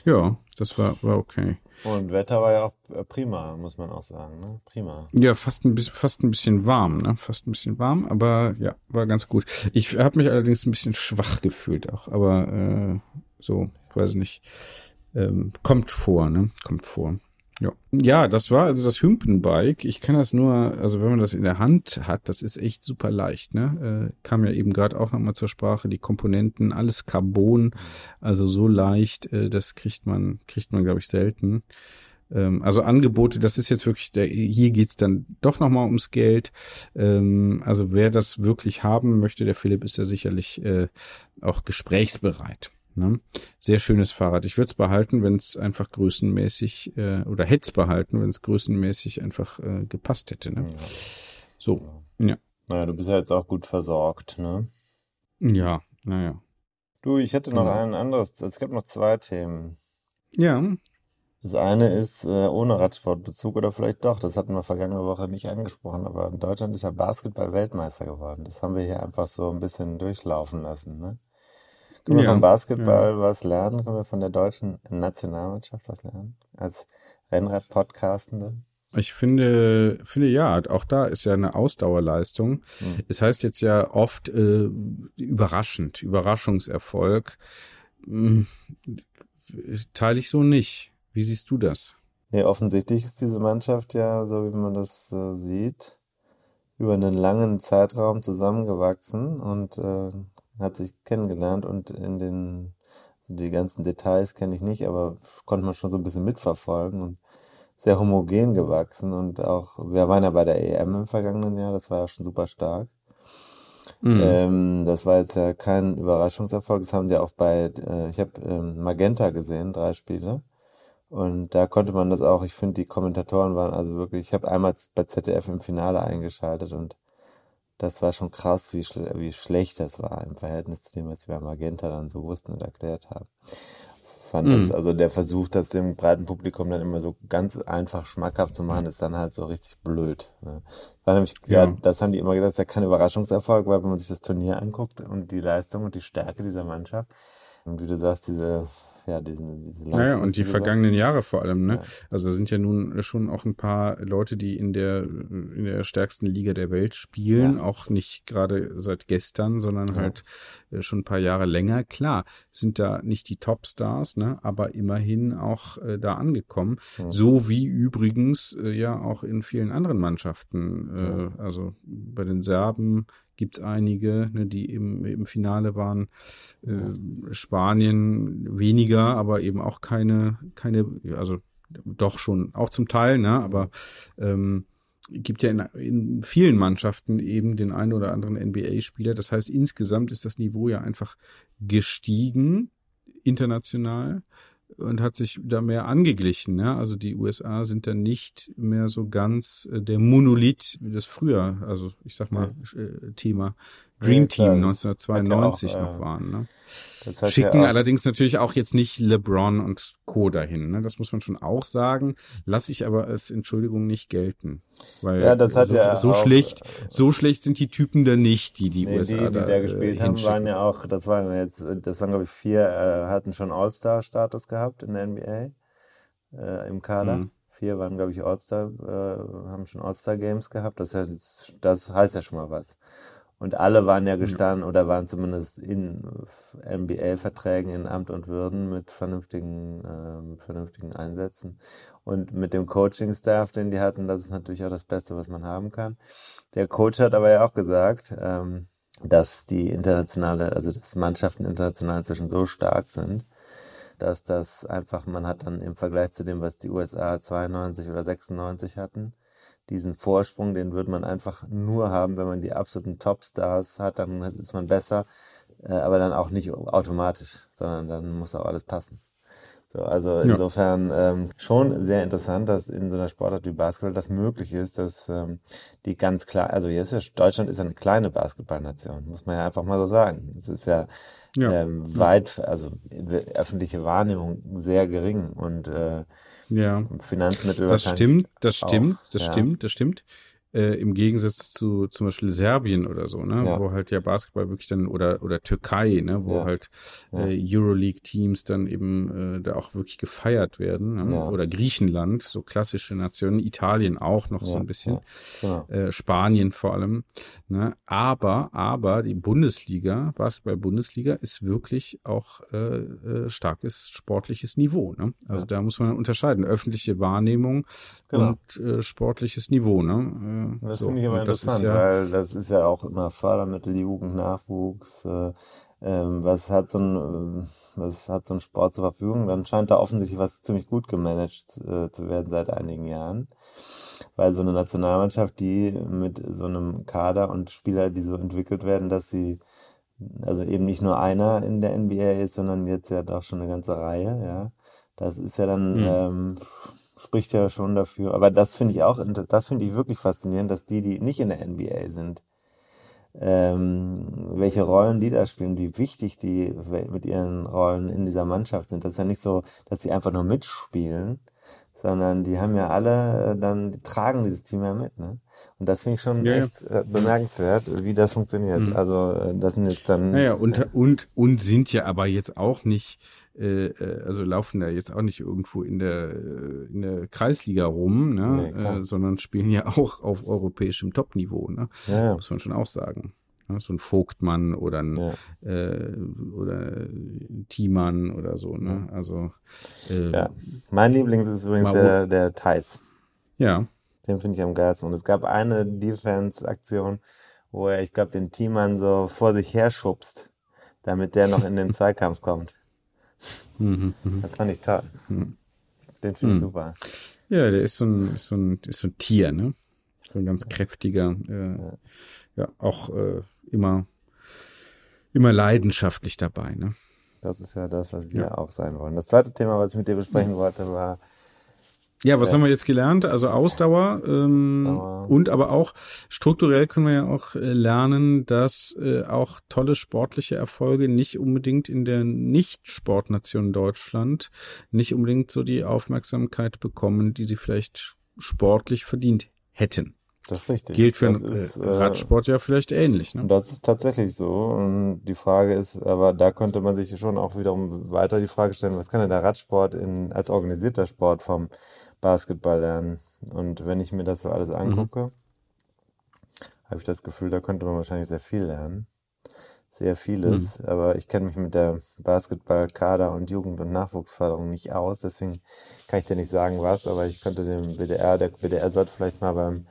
Ja, das war, war okay. Und Wetter war ja auch äh, prima, muss man auch sagen, ne? Prima. Ja, fast ein bisschen, fast ein bisschen warm, ne? Fast ein bisschen warm, aber ja, war ganz gut. Ich habe mich allerdings ein bisschen schwach gefühlt auch, aber äh, so, weiß nicht, ähm, kommt vor, ne? Kommt vor. Ja. ja, das war also das Hümpenbike. Ich kann das nur, also wenn man das in der Hand hat, das ist echt super leicht. Ne? Äh, kam ja eben gerade auch nochmal zur Sprache. Die Komponenten, alles Carbon, also so leicht, äh, das kriegt man, kriegt man, glaube ich, selten. Ähm, also Angebote, das ist jetzt wirklich, der, hier geht's dann doch nochmal ums Geld. Ähm, also wer das wirklich haben möchte, der Philipp ist ja sicherlich äh, auch gesprächsbereit. Ne? Sehr schönes Fahrrad. Ich würde es behalten, wenn es einfach größenmäßig äh, oder hätte es behalten, wenn es größenmäßig einfach äh, gepasst hätte. Ne? Ja. So, ja. Naja, du bist ja jetzt auch gut versorgt, ne? Ja, naja. Du, ich hätte noch ja. ein anderes, es gibt noch zwei Themen. Ja. Das eine ist äh, ohne Radsportbezug oder vielleicht doch, das hatten wir vergangene Woche nicht angesprochen, aber in Deutschland ist ja Basketball Weltmeister geworden. Das haben wir hier einfach so ein bisschen durchlaufen lassen, ne? Können wir vom Basketball ja. was lernen? Können wir von der deutschen Nationalmannschaft was lernen? Als Rennrad-Podcastende? Ich finde, finde ja, auch da ist ja eine Ausdauerleistung. Mhm. Es heißt jetzt ja oft äh, überraschend, Überraschungserfolg. Hm, teile ich so nicht. Wie siehst du das? Nee, offensichtlich ist diese Mannschaft ja, so wie man das äh, sieht, über einen langen Zeitraum zusammengewachsen und äh, hat sich kennengelernt und in den die ganzen Details kenne ich nicht, aber konnte man schon so ein bisschen mitverfolgen und sehr homogen gewachsen und auch, wir waren ja bei der EM im vergangenen Jahr, das war ja schon super stark. Mhm. Ähm, das war jetzt ja kein Überraschungserfolg, das haben sie auch bei, äh, ich habe ähm, Magenta gesehen, drei Spiele. Und da konnte man das auch, ich finde, die Kommentatoren waren also wirklich, ich habe einmal bei ZDF im Finale eingeschaltet und das war schon krass, wie, schle wie schlecht das war im Verhältnis zu dem, was sie bei Magenta dann so wussten und erklärt haben fand mhm. das, also der Versuch, das dem breiten Publikum dann immer so ganz einfach schmackhaft zu machen, ist dann halt so richtig blöd. Ne? War nämlich, ja. ja. das haben die immer gesagt, ist ja kein Überraschungserfolg, weil wenn man sich das Turnier anguckt und die Leistung und die Stärke dieser Mannschaft, und wie du sagst, diese ja, diesen, diese Naja, und die vergangenen Jahre vor allem, ne? Ja. Also sind ja nun schon auch ein paar Leute, die in der, in der stärksten Liga der Welt spielen, ja. auch nicht gerade seit gestern, sondern ja. halt äh, schon ein paar Jahre länger. Klar, sind da nicht die Topstars, ne? Aber immerhin auch äh, da angekommen. So wie übrigens äh, ja auch in vielen anderen Mannschaften, äh, also bei den Serben, gibt es einige, ne, die im, im Finale waren. Äh, Spanien weniger, aber eben auch keine, keine, also doch schon auch zum Teil, ne, aber ähm, gibt ja in, in vielen Mannschaften eben den einen oder anderen NBA-Spieler. Das heißt, insgesamt ist das Niveau ja einfach gestiegen international und hat sich da mehr angeglichen. Ja? Also die USA sind dann nicht mehr so ganz äh, der Monolith wie das früher, also ich sag mal, äh, Thema Dream Team ja, 1992 auch, noch äh, waren. Ne? Schicken ja allerdings natürlich auch jetzt nicht LeBron und Co. dahin. Ne? Das muss man schon auch sagen. Lasse ich aber als Entschuldigung nicht gelten. Weil ja, das hat so, ja so auch, schlecht, so schlecht sind die Typen da nicht, die die nee, USA die, die da, da gespielt äh, haben, waren ja auch, das waren jetzt, das waren glaube ich vier, äh, hatten schon All-Star-Status gehabt in der NBA äh, im Kader. Mhm. Vier waren glaube ich All-Star, äh, haben schon All-Star-Games gehabt. Das, heißt, das heißt ja schon mal was. Und alle waren ja gestanden oder waren zumindest in MBA-Verträgen in Amt und Würden mit vernünftigen, äh, mit vernünftigen Einsätzen. Und mit dem Coaching-Staff, den die hatten, das ist natürlich auch das Beste, was man haben kann. Der Coach hat aber ja auch gesagt, ähm, dass die internationale, also dass Mannschaften international inzwischen so stark sind, dass das einfach, man hat dann im Vergleich zu dem, was die USA 92 oder 96 hatten, diesen Vorsprung, den wird man einfach nur haben, wenn man die absoluten Topstars hat, dann ist man besser, äh, aber dann auch nicht automatisch, sondern dann muss auch alles passen. So, also ja. insofern ähm, schon sehr interessant, dass in so einer Sportart wie Basketball das möglich ist, dass ähm, die ganz klar, also hier ist ja, Deutschland ist eine kleine Basketballnation, muss man ja einfach mal so sagen. Es ist ja, ja. Ähm, weit, also öffentliche Wahrnehmung sehr gering und äh, ja. Finanzmittel. Das stimmt, das stimmt, auch, das ja. stimmt, das stimmt äh, im Gegensatz zu zum Beispiel Serbien oder so, ne, ja. wo halt ja Basketball wirklich dann oder oder Türkei, ne, wo ja. halt äh, Euroleague-Teams dann eben äh, da auch wirklich gefeiert werden, ne? oder Griechenland, so klassische Nationen, Italien auch noch so ein bisschen, äh, Spanien vor allem, ne, aber aber die Bundesliga, Basketball-Bundesliga ist wirklich auch äh, äh, starkes sportliches Niveau, ne, also da muss man unterscheiden, öffentliche Wahrnehmung genau. und sportliches Niveau, ne das so. finde ich immer interessant, ja, weil das ist ja auch immer Fördermittel, Jugend, Nachwuchs. Äh, ähm, was hat so ein, was hat so ein Sport zur Verfügung? Dann scheint da offensichtlich was ziemlich gut gemanagt äh, zu werden seit einigen Jahren. Weil so eine Nationalmannschaft, die mit so einem Kader und Spieler, die so entwickelt werden, dass sie also eben nicht nur einer in der NBA ist, sondern jetzt ja doch schon eine ganze Reihe, ja. Das ist ja dann mhm. ähm, spricht ja schon dafür. Aber das finde ich auch, das finde ich wirklich faszinierend, dass die, die nicht in der NBA sind, ähm, welche Rollen die da spielen, wie wichtig die mit ihren Rollen in dieser Mannschaft sind. Das ist ja nicht so, dass sie einfach nur mitspielen, sondern die haben ja alle äh, dann, die tragen dieses Team ja mit, ne? Und das finde ich schon Ja, ja. echt äh, bemerkenswert, wie das funktioniert. Mhm. Also äh, das sind jetzt dann Naja, und, und, und sind ja aber jetzt auch nicht, also laufen da jetzt auch nicht irgendwo in der, äh, in der Kreisliga rum, ne? Nee, äh, sondern spielen ja auch auf europäischem Topniveau, ne? ja. Muss man schon auch sagen. Ne? So ein Vogtmann oder ein, Ja. äh, oder Thiemann oder so, ne? Also, äh, Ja. Mein Lieblings ist übrigens der, der Thais. ja. Den finde ich am geilsten. Und es gab eine Defense-Aktion, wo er, ich glaube, den Teammann so vor sich her schubst, damit der noch in den Zweikampf kommt. Mhm. Das fand ich toll. Mhm. Den finde ich Mhm. super. Ja, der ist so ein, so ein, ist so ein Tier, ne? So ein ganz kräftiger, äh, Ja. ja, auch äh, immer, immer leidenschaftlich dabei, ne? Das ist ja das, was wir Ja. auch sein wollen. Das zweite Thema, was ich mit dir besprechen wollte, war Ja, was Ja. haben wir jetzt gelernt? Also Ausdauer, ähm, Ausdauer. und aber auch strukturell können wir ja auch äh, lernen, dass äh, auch tolle sportliche Erfolge nicht unbedingt in der Nicht-Sportnation Deutschland nicht unbedingt so die Aufmerksamkeit bekommen, die sie vielleicht sportlich verdient hätten. das ist richtig. Gilt für das den ist, äh, äh, Radsport ja vielleicht ähnlich. Ne? Das ist tatsächlich so. Und die Frage ist, aber da könnte man sich schon auch wiederum weiter die Frage stellen, was kann denn der Radsport in, als organisierter Sport vom Basketball lernen? Und wenn ich mir das so alles angucke, habe ich das Gefühl, da könnte man wahrscheinlich sehr viel lernen. Sehr vieles. Aber ich kenne mich mit der Basketball-Kader- und Jugend- und Nachwuchsförderung nicht aus. Deswegen kann ich dir nicht sagen, was. Aber ich könnte dem BDR, der BDR sollte vielleicht mal beim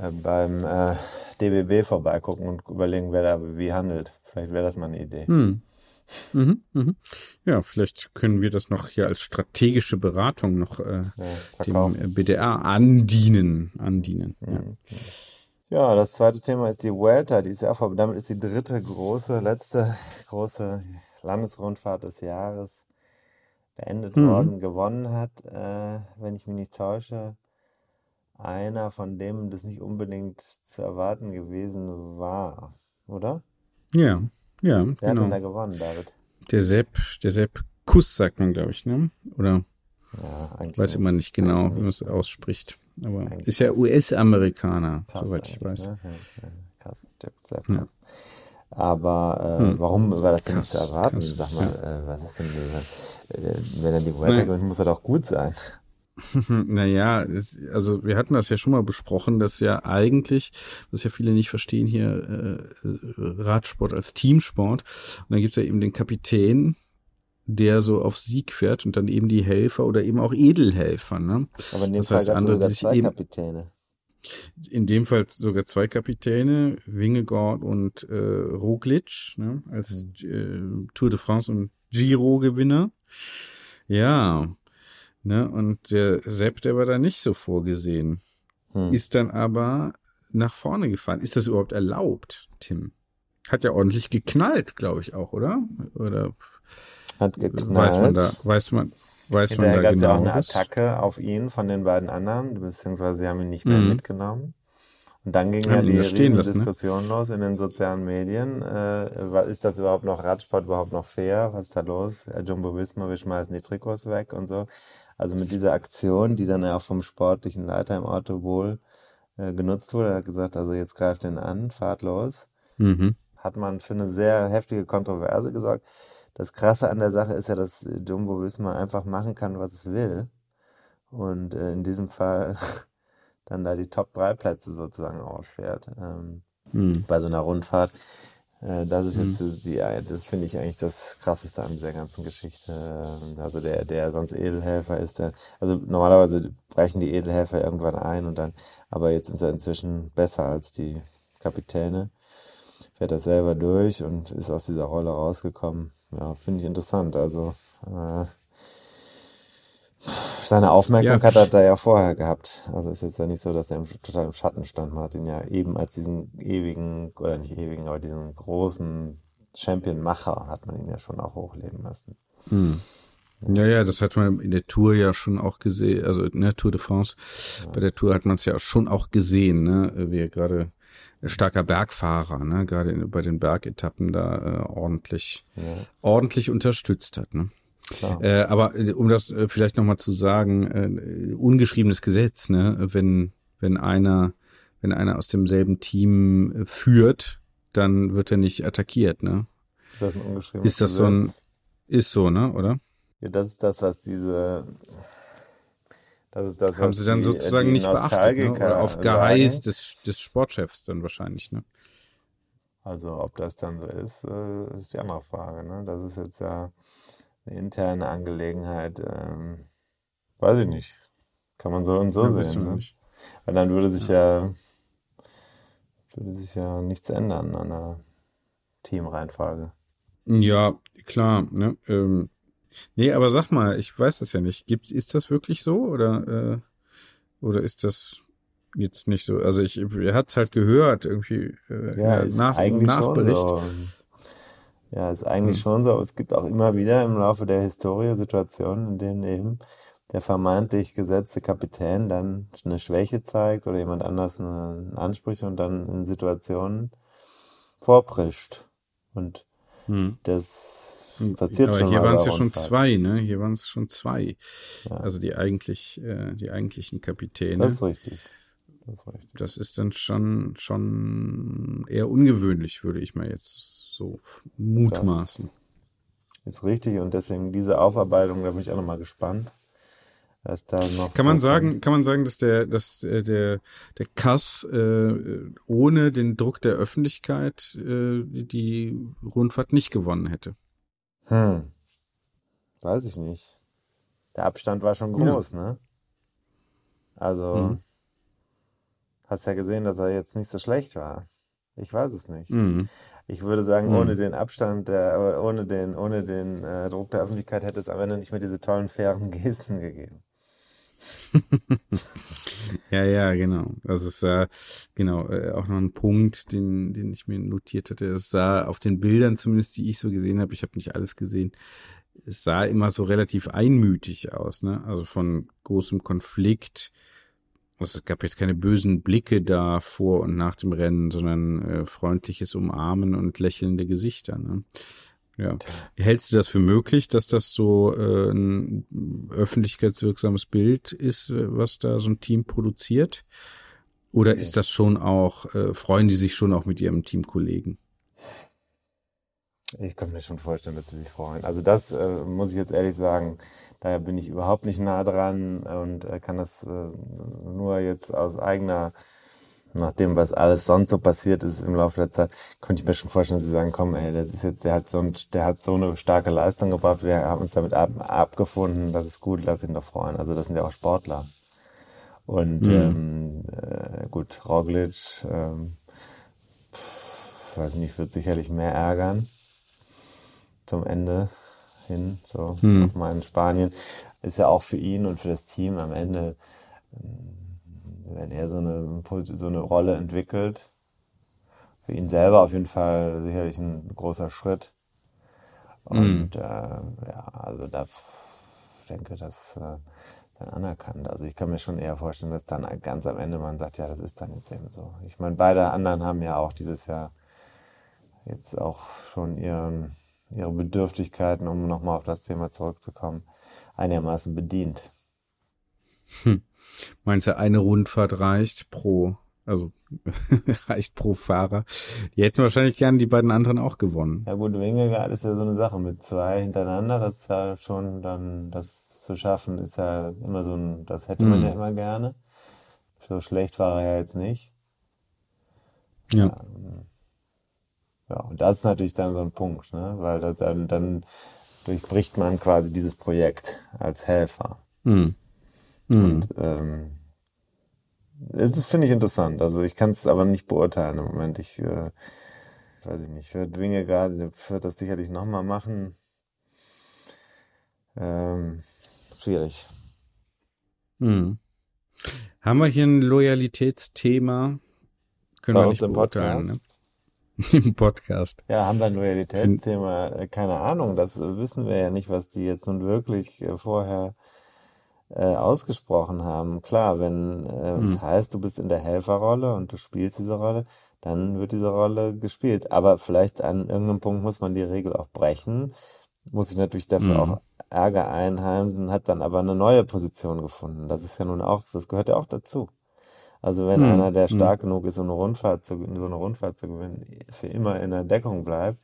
äh, beim äh, DBB vorbeigucken und überlegen, wer da wie handelt. Vielleicht wäre das mal eine Idee. Hm. Mhm, mhm. Ja, vielleicht können wir das noch hier als strategische Beratung noch äh, Ja, dem äh, BDR andienen. andienen. Ja. Mhm. Ja, das zweite Thema ist die Vuelta. Die ist ja auch vorbei. Damit ist die dritte große, letzte große Landesrundfahrt des Jahres beendet Mhm. worden. Gewonnen hat, äh, wenn ich mich nicht täusche, einer, von dem das nicht unbedingt zu erwarten gewesen war, oder? ja, ja, Wer hat denn da genau. gewonnen, David? Der Sepp, der Sepp Kuss sagt man, glaube ich, ne? Oder Ja, eigentlich weiß immer nicht genau, Eigentlich wie man nicht. es ausspricht. Aber Eigentlich ist ja nicht. US-Amerikaner, Krass soweit ich weiß. Ne? Ja, ja, krass, sehr, sehr Ja. krass. Aber äh, Hm. warum war das denn nicht Krass, zu erwarten? krass, Sag mal, äh, was ist denn, äh, wenn er die Vuelta gewinnt, muss er doch gut sein. Naja, also wir hatten das ja schon mal besprochen, dass ja eigentlich, was ja viele nicht verstehen hier, äh, äh, Radsport als Teamsport. Und dann gibt's ja eben den Kapitän, der so auf Sieg fährt und dann eben die Helfer oder eben auch Edelhelfer. Ne? Aber in dem Das Fall heißt, andere, sogar zwei eben- Kapitäne. In dem Fall sogar zwei Kapitäne, Wingegaard und äh, Roglic, ne, als äh, Tour de France und Giro-Gewinner. Ja, ne, und der Sepp, der war da nicht so vorgesehen. Hm. Ist dann aber nach vorne gefahren. Ist das überhaupt erlaubt, Tim? Hat ja ordentlich geknallt, glaube ich auch, oder? Oder Hat geknallt. weiß man da, weiß man, weiß man Hinterher da gab es ja auch genau eine was? Attacke auf ihn von den beiden anderen, beziehungsweise sie haben ihn nicht mehr Mhm. mitgenommen. Und dann ging ja ihn die stehen lassen, ne? Riesendiskussion los in den sozialen Medien. Äh, ist das überhaupt noch Radsport, überhaupt noch fair? Was ist da los? Jumbo Visma, wir schmeißen die Trikots weg und so. Also mit dieser Aktion, die dann ja auch vom sportlichen Leiter im Auto wohl äh, genutzt wurde, er hat gesagt, also jetzt greift den an, fahrt los Mhm. hat man für eine sehr heftige Kontroverse gesorgt. Das Krasse an der Sache ist ja, dass Jumbo Visma einfach machen kann, was es will. Und äh, in diesem Fall dann da die Top 3 Plätze sozusagen ausfährt ähm, Mhm. bei so einer Rundfahrt. Äh, das ist Mhm. jetzt die, das finde ich eigentlich das Krasseste an dieser ganzen Geschichte. Ähm, Also der, der sonst Edelhelfer ist, der, also normalerweise brechen die Edelhelfer irgendwann ein und dann, aber jetzt sind sie inzwischen besser als die Kapitäne fährt das selber durch und ist aus dieser Rolle rausgekommen. Ja, finde ich interessant. Also äh, seine Aufmerksamkeit Ja. hat er ja vorher gehabt. Also ist jetzt ja nicht so, dass er im, total im Schatten stand. Man hat ihn ja eben als diesen ewigen, oder nicht ewigen, aber diesen großen Champion-Macher hat man ihn ja schon auch hochleben lassen. Hm. Ja, ja, das hat man in der Tour ja schon auch gesehen, also in der Tour de France. Bei der Tour hat man es ja schon auch gesehen, ne, wie er gerade ein starker Bergfahrer, ne, gerade in- bei den Bergetappen da äh, ordentlich, Ja. ordentlich unterstützt hat, ne. Äh, aber äh, um das äh, vielleicht nochmal zu sagen, äh, ungeschriebenes Gesetz, ne? Wenn, wenn einer, wenn einer aus demselben Team führt, dann wird er nicht attackiert, ne? Ist das ein ungeschriebenes Ist das Gesetz? so ein, ist so, ne, oder? Ja, das ist das, was diese. Das ist das, Haben was sie dann die, sozusagen die nicht beachtet, ne? Oder auf Geheiß des, des Sportchefs dann wahrscheinlich, ne? Also, ob das dann so ist, ist die andere Frage. Ne? Das ist jetzt ja eine interne Angelegenheit. Ähm, weiß ich nicht. Kann man so und so Ja, sehen. Ne? Weil dann würde sich ja. würde sich ja nichts ändern an der Teamreihenfolge. Ja, klar, ne? Ähm, nee, aber sag mal, ich weiß das ja nicht. Gibt, ist das wirklich so oder, äh, oder ist das jetzt nicht so? Also ich, er hat's halt gehört, irgendwie äh, Ja, nach, Nachbericht. so. Ja, ist eigentlich Hm. schon so, aber es gibt auch immer wieder im Laufe der Historie Situationen, in denen eben der vermeintlich gesetzte Kapitän dann eine Schwäche zeigt oder jemand anders eine Ansprüche und dann in Situationen vorprescht. Und Hm. das Und- passiert aber schon hier waren es ja schon zwei, ne? Hier waren es schon zwei. Ja, Also die eigentlich, äh, die eigentlichen Kapitäne. das ist richtig. Das ist richtig. Das ist dann schon, schon eher ungewöhnlich, würde ich mal jetzt so mutmaßen. Das ist richtig und deswegen diese Aufarbeitung, da bin ich auch nochmal gespannt, was da noch Kann man so sagen, kommt. kann man sagen, dass der, dass äh, der, der Kass äh, ohne den Druck der Öffentlichkeit äh, die Rundfahrt nicht gewonnen hätte? Hm. Weiß ich nicht. Der Abstand war schon Ja. groß, ne? Also, Mhm. hast ja gesehen, dass er jetzt nicht so schlecht war. Ich weiß es nicht. Mhm. Ich würde sagen, Mhm. ohne den Abstand, der, ohne den, ohne den äh, Druck der Öffentlichkeit hätte es am Ende nicht mehr diese tollen, fairen Gesten gegeben. Ja, ja, genau. Das ist äh, genau äh, auch noch ein Punkt, den, den ich mir notiert hatte. Es sah auf den Bildern zumindest, die ich so gesehen habe, ich habe nicht alles gesehen, es sah immer so relativ einmütig aus, ne? Also von großem Konflikt. Also es gab jetzt keine bösen Blicke da vor und nach dem Rennen, sondern äh, freundliches Umarmen und lächelnde Gesichter. Ne? Ja. Hältst du das für möglich, dass das so äh, ein öffentlichkeitswirksames Bild ist, äh, was da so ein Team produziert? Oder Nee. ist das schon auch, äh, freuen die sich schon auch mit ihrem Teamkollegen? Ich kann mir schon vorstellen, dass sie sich freuen. Also das äh, muss ich jetzt ehrlich sagen, daher bin ich überhaupt nicht nah dran und äh, kann das äh, nur jetzt aus eigener, nach dem, was alles sonst so passiert ist im Laufe der Zeit, konnte ich mir schon vorstellen, dass sie sagen, komm, ey, das ist jetzt, der hat so ein, der hat so eine starke Leistung gebracht, wir haben uns damit ab, abgefunden, das ist gut, lass ihn doch freuen. Also das sind ja auch Sportler. Und Mhm. ähm, äh, gut, Roglic, ähm, pff, weiß nicht, wird sicherlich mehr ärgern zum Ende hin, so Hm. nochmal in Spanien, ist ja auch für ihn und für das Team am Ende, wenn er so eine, so eine Rolle entwickelt, für ihn selber auf jeden Fall sicherlich ein großer Schritt. Und äh, ja, also da f- ich denke, das äh, dann anerkannt. Also ich kann mir schon eher vorstellen, dass dann ganz am Ende man sagt, ja, das ist dann jetzt eben so. Ich meine, beide anderen haben ja auch dieses Jahr jetzt auch schon ihren, ihre Bedürftigkeiten, um nochmal auf das Thema zurückzukommen, einigermaßen bedient. Meinst du, eine Rundfahrt reicht pro, also reicht pro Fahrer? Die hätten wahrscheinlich gern die beiden anderen auch gewonnen. Ja gut, Wingegaard ist ja so eine Sache mit zwei hintereinander, das ist ja schon dann, das zu schaffen, ist ja immer so ein, das hätte man Mhm. ja immer gerne. So schlecht war er ja jetzt nicht. Ja. Ähm, Ja, und das ist natürlich dann so ein Punkt, ne? Weil da, dann, dann durchbricht man quasi dieses Projekt als Helfer. Hm. Hm. Und ähm, ist, finde ich, interessant. Also ich kann es aber nicht beurteilen im Moment. Ich äh, weiß ich nicht, wird Wingegaard wird das sicherlich nochmal machen. Ähm, schwierig. Hm. Haben wir hier ein Loyalitätsthema? Können Bei wir uns nicht im beurteilen, Podcast? ne? Im Podcast. Ja, haben wir ein Loyalitätsthema? Äh, Keine Ahnung, das äh, wissen wir ja nicht, was die jetzt nun wirklich äh, vorher äh, ausgesprochen haben. Klar, wenn äh, es Hm. heißt, du bist in der Helferrolle und du spielst diese Rolle, dann wird diese Rolle gespielt. Aber vielleicht an irgendeinem Punkt muss man die Regel auch brechen, muss sich natürlich dafür Hm. auch Ärger einheimsen, hat dann aber eine neue Position gefunden. Das ist ja nun auch, das gehört ja auch dazu. Also wenn hm. einer, der hm. stark hm. genug ist, so eine Rundfahrt zu, so eine Rundfahrt zu gewinnen, für immer in der Deckung bleibt,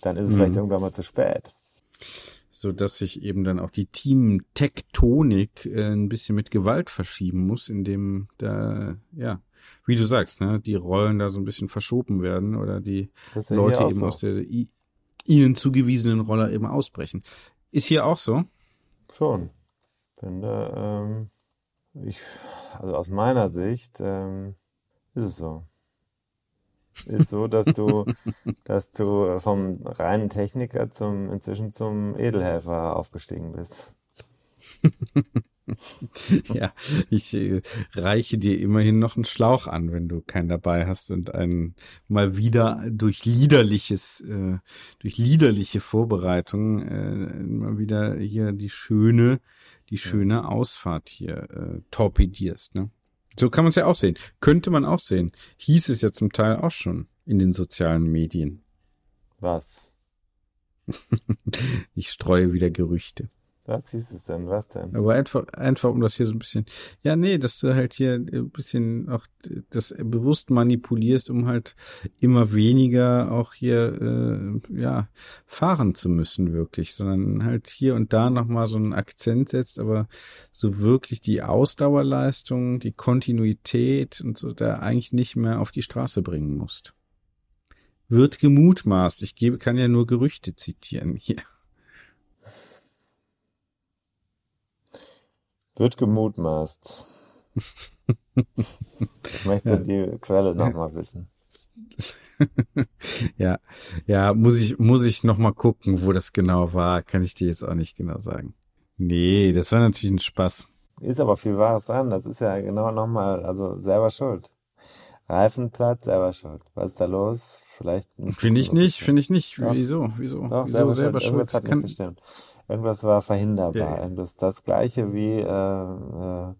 dann ist es hm. vielleicht irgendwann mal zu spät. So dass sich eben dann auch die Team-Tektonik äh, ein bisschen mit Gewalt verschieben muss, indem da, ja, wie du sagst, ne, die Rollen da so ein bisschen verschoben werden oder die Leute eben so. aus der ihnen zugewiesenen Rolle eben ausbrechen. Ist hier auch so? Schon. Finde, ähm, ich, also aus meiner Sicht ähm, ist es so. Ist so, dass du, dass du vom reinen Techniker zum inzwischen zum Edelhelfer aufgestiegen bist. ja, ich äh, reiche dir immerhin noch einen Schlauch an, wenn du keinen dabei hast und einen mal wieder durch liederliches, äh, durch liederliche Vorbereitung äh, mal wieder hier die schöne, die schöne Ausfahrt hier äh, torpedierst. Ne? So kann man es ja auch sehen. Könnte man auch sehen. Hieß es ja zum Teil auch schon in den sozialen Medien. Was? ich streue wieder Gerüchte. Was hieß es denn? Was denn? Aber einfach, einfach um das hier so ein bisschen, ja, nee, dass du halt hier ein bisschen auch das bewusst manipulierst, um halt immer weniger auch hier, äh, ja, fahren zu müssen wirklich, sondern halt hier und da nochmal so einen Akzent setzt, aber so wirklich die Ausdauerleistung, die Kontinuität und so da eigentlich nicht mehr auf die Straße bringen musst. Wird gemutmaßt. Ich gebe, kann ja nur Gerüchte zitieren hier. Wird gemutmaßt. ich möchte ja. die Quelle nochmal wissen. ja, ja, muss ich, muss ich nochmal gucken, wo das genau war. Kann ich dir jetzt auch nicht genau sagen. Nee, das war natürlich ein Spaß. Ist aber viel Wahres dran. Das ist ja genau nochmal, also selber schuld. Reifenplatt, selber schuld. Was ist da los? Vielleicht. Finde ich nicht, finde ich nicht. Doch. Wieso? Wieso? Doch, Wieso selber, selber schuld? schuld? Kann, bestimmt. Irgendwas war verhinderbar. Ja. Das, das gleiche wie, äh, äh,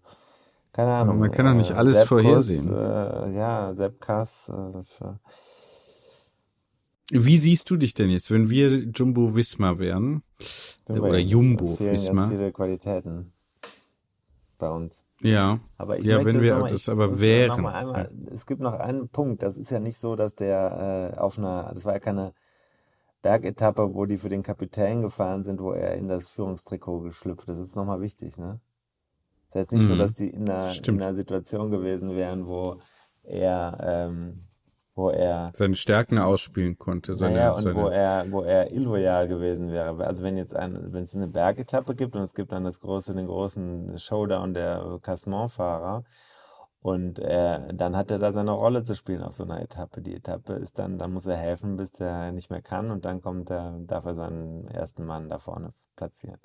keine Ahnung. man kann doch nicht äh, alles Sepp vorhersehen. Äh, ja, Seppkas. Äh, wie siehst du dich denn jetzt, wenn wir Jumbo Wismar wären? Jumbo, oder Jumbo Wismar? viele Qualitäten bei uns. Ja. Aber ich ja, wenn wir mal, das aber wären. Einmal, es gibt noch einen Punkt. Das ist ja nicht so, dass der äh, auf einer, das war ja keine Bergetappe, wo die für den Kapitän gefahren sind, wo er in das Führungstrikot geschlüpft ist. Das ist nochmal wichtig, ne? Das ist jetzt nicht mhm. so, dass die in einer, in einer, Situation gewesen wären, wo er, ähm, wo er seine Stärken ausspielen konnte. Seine, naja, und seine... wo er, wo er illoyal gewesen wäre. Also wenn jetzt ein, wenn es eine Bergetappe gibt und es gibt dann das große, den großen Showdown der Cassementfahrer, und äh, dann hat er da seine Rolle zu spielen auf so einer Etappe. Die Etappe ist dann, dann muss er helfen, bis der nicht mehr kann und dann kommt er, darf er seinen ersten Mann da vorne platzieren.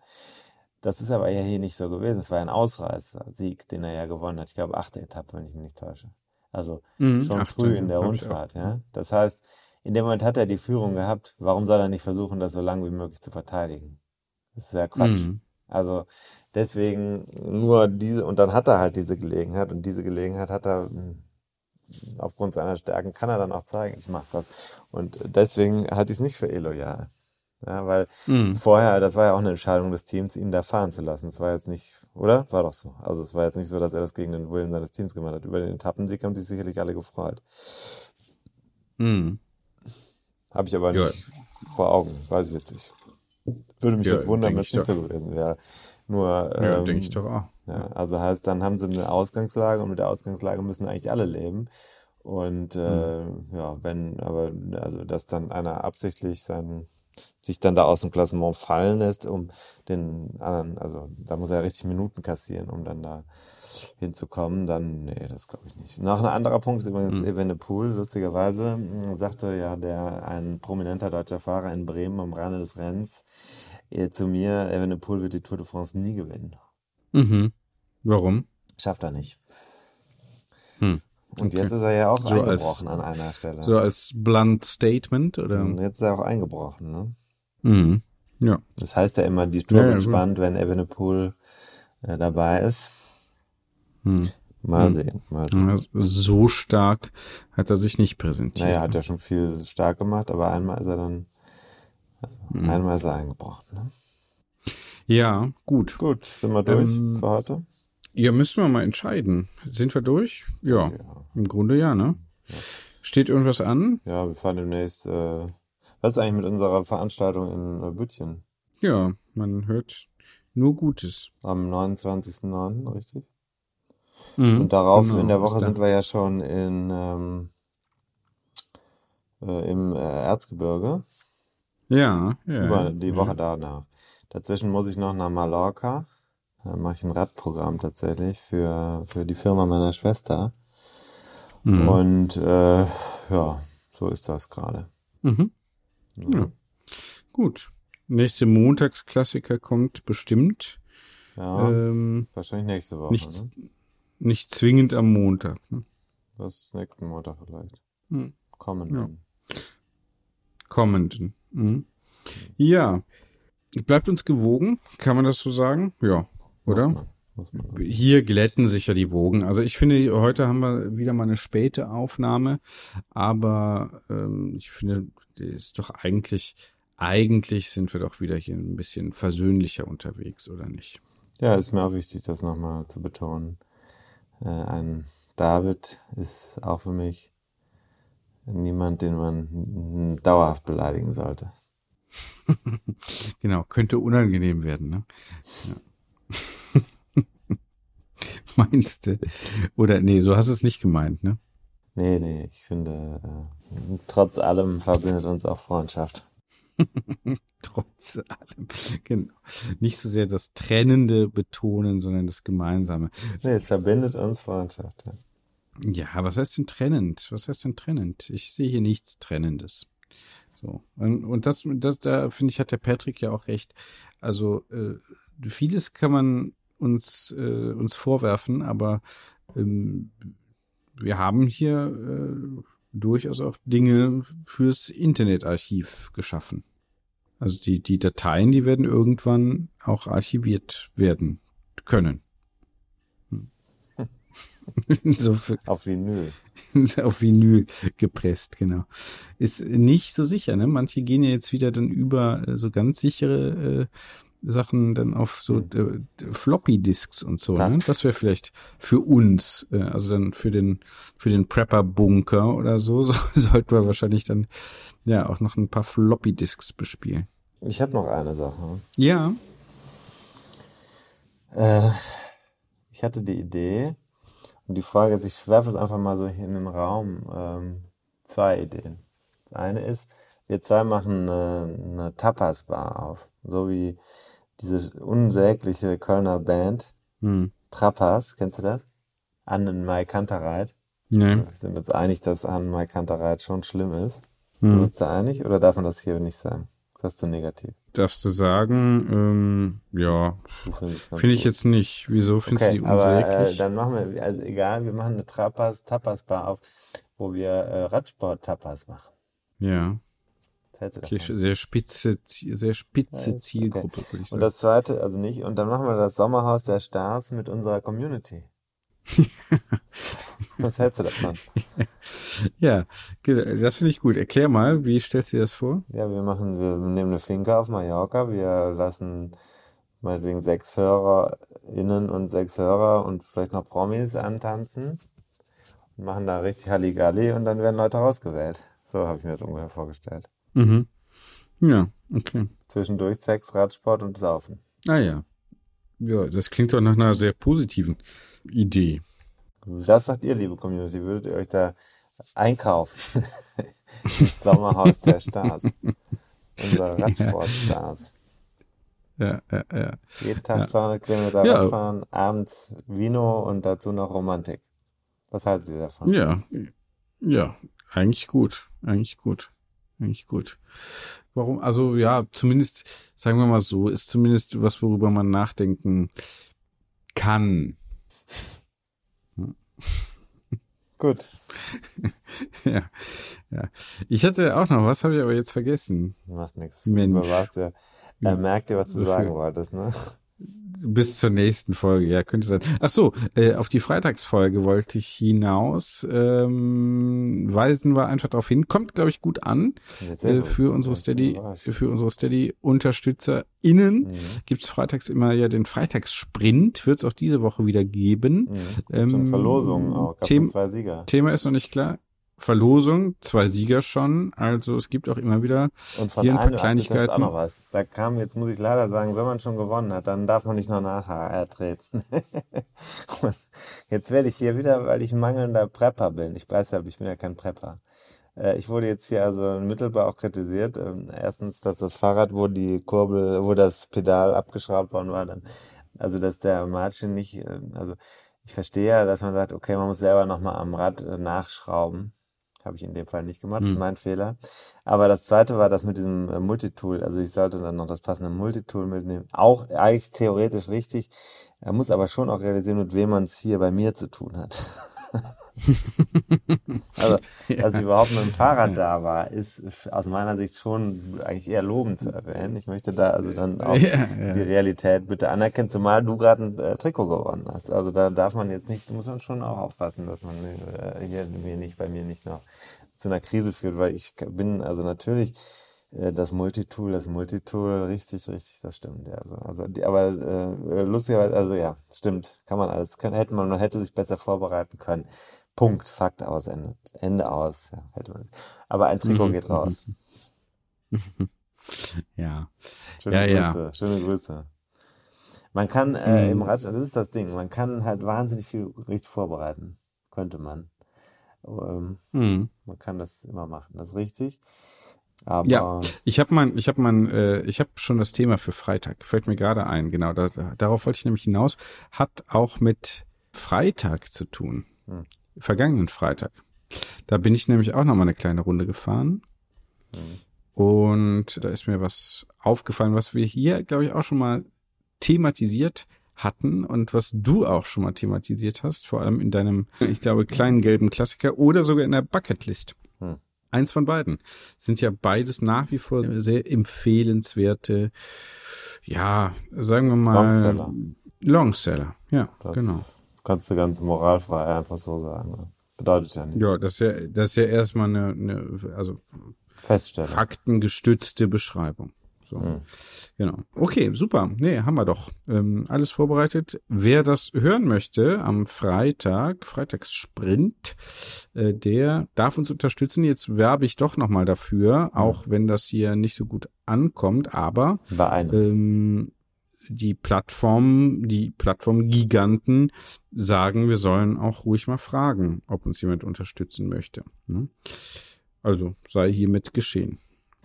Das ist aber ja hier nicht so gewesen. Es war ein Ausreißer-Sieg, den er ja gewonnen hat. Ich glaube, achte Etappe, wenn ich mich nicht täusche. Also mhm, schon achte, früh in der Rundfahrt, ja. Das heißt, in dem Moment hat er die Führung gehabt. Warum soll er nicht versuchen, das so lange wie möglich zu verteidigen? Das ist ja Quatsch. Mhm. Also Deswegen nur diese, und dann hat er halt diese Gelegenheit und diese Gelegenheit hat er hm, aufgrund seiner Stärken kann er dann auch zeigen, ich mache das. Und deswegen halte ich es nicht für illoyal. Ja, weil mhm. vorher, das war ja auch eine Entscheidung des Teams, ihn da fahren zu lassen. Es war jetzt nicht, oder? War doch so. Also es war jetzt nicht so, dass er das gegen den Willen seines Teams gemacht hat. Über den Etappensieg haben sich sicherlich alle gefreut. Mhm. Habe ich aber nicht ja. vor Augen, weiß ich jetzt nicht. Würde mich ja, jetzt wundern, wenn es nicht so gewesen wäre. Nur, ja, ähm, denke ich doch auch. Ja, also heißt, dann haben sie eine Ausgangslage und mit der Ausgangslage müssen eigentlich alle leben. Und äh, mhm. ja, wenn, aber also dass dann einer absichtlich sein, sich dann da aus dem Klassement fallen lässt, um den anderen, also da muss er richtig Minuten kassieren, um dann da hinzukommen, dann, nee, das glaube ich nicht. Noch ein anderer Punkt ist übrigens mhm. Evenepoel, lustigerweise, sagte ja der, ein prominenter deutscher Fahrer in Bremen am Rande des Rennens, zu mir, Evenepoel wird die Tour de France nie gewinnen. Mhm. Warum? Schafft er nicht. Hm. Und okay. jetzt ist er ja auch so eingebrochen als, an einer Stelle. So als blunt Statement, oder? Und jetzt ist er auch eingebrochen, ne? Mhm. Ja. Das heißt ja immer, die Tour ja, wird spannend, wenn Evenepoel äh, dabei ist. Hm. Mal hm. sehen, mal sehen. so stark hat er sich nicht präsentiert. Naja, hat ja schon viel stark gemacht, aber einmal ist er dann also mhm. Einmal ist er eingebrochen. Ne? Ja, gut. Gut, sind wir durch Ähm, für heute? Ja, müssen wir mal entscheiden. Sind wir durch? Ja, Ja. im Grunde ja, ne? Steht irgendwas an? Ja, wir fahren demnächst. Äh, was ist eigentlich mit unserer Veranstaltung in äh, Bütchen? Ja, man hört nur Gutes. Am 29.09., richtig? Mhm, Und darauf genau, in der Woche sind wir ja schon in, ähm, äh, im äh, Erzgebirge. Ja, ja. Über die ja. Woche danach. Dazwischen muss ich noch nach Mallorca. Da mache ich ein Radprogramm tatsächlich für, für die Firma meiner Schwester. Mhm. Und äh, ja, so ist das gerade. Mhm. Ja. Gut. Nächste Montagsklassiker kommt bestimmt. Ja, Ähm, wahrscheinlich nächste Woche. nicht, Ne? nicht zwingend am Montag. Ne? Das ist nächsten Montag vielleicht. Hm. Kommen. Ja. Kommenden. Mhm. Ja. Bleibt uns gewogen, kann man das so sagen? Ja, oder? Muss man, muss man. Hier glätten sich ja die Wogen. Also ich finde, heute haben wir wieder mal eine späte Aufnahme, aber ähm, ich finde, ist doch eigentlich, eigentlich sind wir doch wieder hier ein bisschen versöhnlicher unterwegs, oder nicht? Ja, ist mir auch wichtig, das nochmal zu betonen. Äh, ein David ist auch für mich niemand, den man dauerhaft beleidigen sollte. Genau, könnte unangenehm werden, ne? Ja. Meinst du? Oder nee, so hast du es nicht gemeint, ne? Nee, nee, ich finde, äh, trotz allem verbindet uns auch Freundschaft. Trotz allem. Genau. Nicht so sehr das Trennende betonen, sondern das Gemeinsame. Nee, es verbindet uns Freundschaft. Ja. Ja, was heißt denn trennend? Was heißt denn trennend? Ich sehe hier nichts Trennendes. So. Und, und das, das, da finde ich, hat der Patrick ja auch recht. Also, äh, vieles kann man uns, äh, uns vorwerfen, aber ähm, wir haben hier äh, durchaus auch Dinge fürs Internetarchiv geschaffen. Also die, die Dateien, die werden irgendwann auch archiviert werden können. Hm. Insofern, Auf Vinyl. auf Vinyl gepresst, genau. Ist nicht so sicher, ne? Manche gehen ja jetzt wieder dann über äh, so ganz sichere äh, Sachen dann auf so äh, Floppy Disks und so, Ja. ne? Das wäre vielleicht für uns, äh, also dann für den für den Prepper Bunker oder so, so sollten wir wahrscheinlich dann ja auch noch ein paar Floppy Disks bespielen. Ich habe noch eine Sache. Ja. Äh, ich hatte die Idee und die Frage ist, ich werfe es einfach mal so in den Raum. Ähm, zwei Ideen. Das eine ist, wir zwei machen eine, eine Tapas-Bar auf. So wie diese unsägliche Kölner Band Hm. Trapas, kennst du das? Annen Mai Kantereit. Nee. Wir sind uns einig, dass Annen Mai Kantereit schon schlimm ist. Du Hm. bist da einig oder darf man das hier nicht sagen? Das ist zu negativ. Darfst du sagen, ähm, ja, finde ich jetzt nicht. Wieso findest Okay, du die aber äh, unsäglich? dann machen wir, also egal, wir machen eine Tapas, Tapas-Bar auf, wo wir äh, Radsport-Tapas machen. ja. Was hältst du Okay, sehr spitze, sehr spitze Zielgruppe, würde ich Und sagen. das zweite, also nicht, und dann machen wir das Sommerhaus der Stars mit unserer Community. Was hältst du davon? ja, ge- das finde ich gut. Erklär mal, wie stellst du dir das vor? Ja, wir machen, wir nehmen eine Finca auf Mallorca, wir lassen meinetwegen sechs HörerInnen und sechs Hörer und vielleicht noch Promis antanzen und machen da richtig Halligalli und dann werden Leute rausgewählt. So habe ich mir das ungefähr vorgestellt. Mhm. Ja, okay. Zwischendurch Sex, Radsport und Saufen. Ah ja. Ja, das klingt doch nach einer sehr positiven Idee. Was sagt ihr, liebe Community? Würdet ihr euch da einkaufen? Ins Sommerhaus der Stars. Unsere Radsportstars. Ja, ja, ja. Jeden Tag Ja. 200 Kilometer Ja. Radfahren, abends Vino und dazu noch Romantik. Was haltet ihr davon? Ja, ja, eigentlich gut, eigentlich gut, eigentlich gut. Warum? Also ja, zumindest, sagen wir mal so, ist zumindest was, worüber man nachdenken kann. Gut. ja, ja. Ich hatte auch noch was, habe ich aber jetzt vergessen. Macht nichts. Mensch. Warst ja, er merkt dir, was du sagen wolltest, ne? Bis zur nächsten Folge, ja, könnte sein. Ach so, äh, auf die Freitagsfolge wollte ich hinaus. Ähm, weisen wir einfach darauf hin. Kommt, glaube ich, gut an äh, für unsere Steady, für unsere Steady-UnterstützerInnen. Mhm. Gibt's freitags immer ja den Freitagssprint, wird es auch diese Woche wieder geben. Mhm. Ähm, Verlosungen auch, gab. Thema ist noch nicht klar. Verlosung, zwei Sieger schon. Also es gibt auch immer wieder und von hier ein paar Kleinigkeiten. Auch noch was. Da kam, jetzt muss ich leider sagen, wenn man schon gewonnen hat, dann darf man nicht noch nachher treten. jetzt werde ich hier wieder, weil ich mangelnder Prepper bin. Ich weiß ja, ich bin ja kein Prepper. Äh, ich wurde jetzt hier also mittelbar auch kritisiert. Ähm, erstens, dass das Fahrrad, wo die Kurbel, wo das Pedal abgeschraubt worden war, dann, also dass der Margin nicht, äh, also ich verstehe ja, dass man sagt, okay, man muss selber nochmal am Rad äh, nachschrauben. Habe ich in dem Fall nicht gemacht, das ist hm. mein Fehler. Aber das zweite war das mit diesem äh, Multitool. Also ich sollte dann noch das passende Multitool mitnehmen. Auch eigentlich theoretisch richtig. Er muss aber schon auch realisieren, mit wem man es hier bei mir zu tun hat. also, dass ich überhaupt mit dem Fahrrad da war, ist aus meiner Sicht schon eigentlich eher lobend zu erwähnen. Ich möchte da also dann auch ja, ja. die Realität bitte anerkennen, zumal du gerade ein äh, Trikot gewonnen hast. Also da darf man jetzt nicht, muss man schon auch aufpassen, dass man äh, hier mir nicht, bei mir nicht noch zu einer Krise führt, weil ich bin also natürlich äh, das Multitool, das Multitool, richtig, richtig, das stimmt. Ja, also, also die, aber äh, lustigerweise, also ja, stimmt, kann man alles, kann, hätte man, man hätte sich besser vorbereiten können. Punkt, Fakt aus, Ende, Ende aus. Ja, hätte man. Aber ein Trikot mhm. geht raus. ja. Schöne ja, Grüße, ja. schöne Grüße. Man kann äh, mhm. im Radsport, das ist das Ding, man kann halt wahnsinnig viel richtig vorbereiten. Könnte man. Ähm, mhm. Man kann das immer machen, das ist richtig. Aber ja, ich habe mein, ich habe mein, äh, ich habe schon das Thema für Freitag. Fällt mir gerade ein. Genau, da, darauf wollte ich nämlich hinaus. Hat auch mit Freitag zu tun. Hm vergangenen Freitag. Da bin ich nämlich auch noch mal eine kleine Runde gefahren. Mhm. Und da ist mir was aufgefallen, was wir hier, glaube ich, auch schon mal thematisiert hatten und was du auch schon mal thematisiert hast, vor allem in deinem, ich glaube, kleinen gelben Klassiker oder sogar in der Bucketlist. Hm. Eins von beiden. Sind ja beides nach wie vor sehr empfehlenswerte, ja, sagen wir mal, Longseller. Longseller. Ja, das genau kannst du ganz moralfrei einfach so sagen. Ne? Bedeutet ja nichts. Ja, das ist ja, das ist ja erstmal eine, eine also Feststellung. faktengestützte Beschreibung. So. Hm. Genau. Okay, super. Nee, haben wir doch. Ähm, alles vorbereitet. Wer das hören möchte am Freitag, Freitagssprint, äh, der darf uns unterstützen. Jetzt werbe ich doch nochmal dafür, hm. auch wenn das hier nicht so gut ankommt, aber ähm, die Plattformen, die Plattformgiganten sagen, wir sollen auch ruhig mal fragen, ob uns jemand unterstützen möchte. Ne? Also sei hiermit geschehen.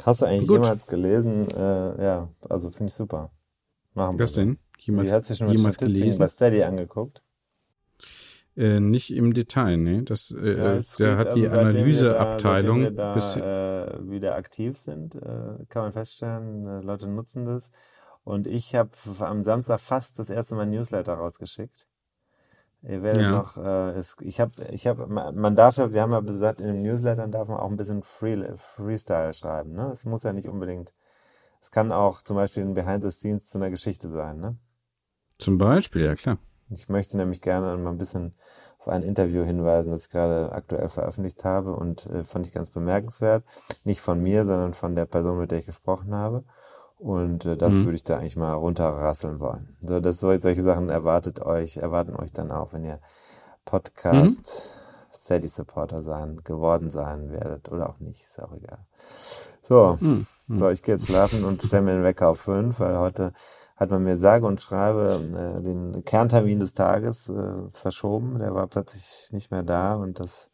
Hast du eigentlich Gut. jemals gelesen? Äh, ja, also finde ich super. Machen wir. Was denn? Jemals, Wie hat sich schon mit Statistiken gelesen? bei Steady angeguckt? Äh, nicht im Detail, ne? Das, äh, ja, der hat also die Analyseabteilung. Seitdem wir da, äh, wieder aktiv sind, äh, kann man feststellen, äh, Leute nutzen das. Und ich habe am Samstag fast das erste Mal ein Newsletter rausgeschickt. Ihr werdet ja. noch, äh, es, ich habe, ich habe, man darf ja, wir haben ja gesagt, in den Newslettern darf man auch ein bisschen Free, Freestyle schreiben. Ne? Es muss ja nicht unbedingt, es kann auch zum Beispiel ein Behind the Scenes zu einer Geschichte sein. Ne? Zum Beispiel, ja klar. Ich möchte nämlich gerne mal ein bisschen auf ein Interview hinweisen, das ich gerade aktuell veröffentlicht habe und äh, fand ich ganz bemerkenswert. Nicht von mir, sondern von der Person, mit der ich gesprochen habe. Und äh, das mhm. würde ich da eigentlich mal runterrasseln wollen. So, das so, solche Sachen erwartet euch, erwarten euch dann auch, wenn ihr Podcast mhm. Steady Supporter sein, geworden sein werdet oder auch nicht, ist auch egal. So, mhm. so, ich gehe jetzt schlafen und stelle mir den Wecker auf fünf, weil heute hat man mir sage und schreibe äh, den Kerntermin des Tages äh, verschoben. Der war plötzlich nicht mehr da und das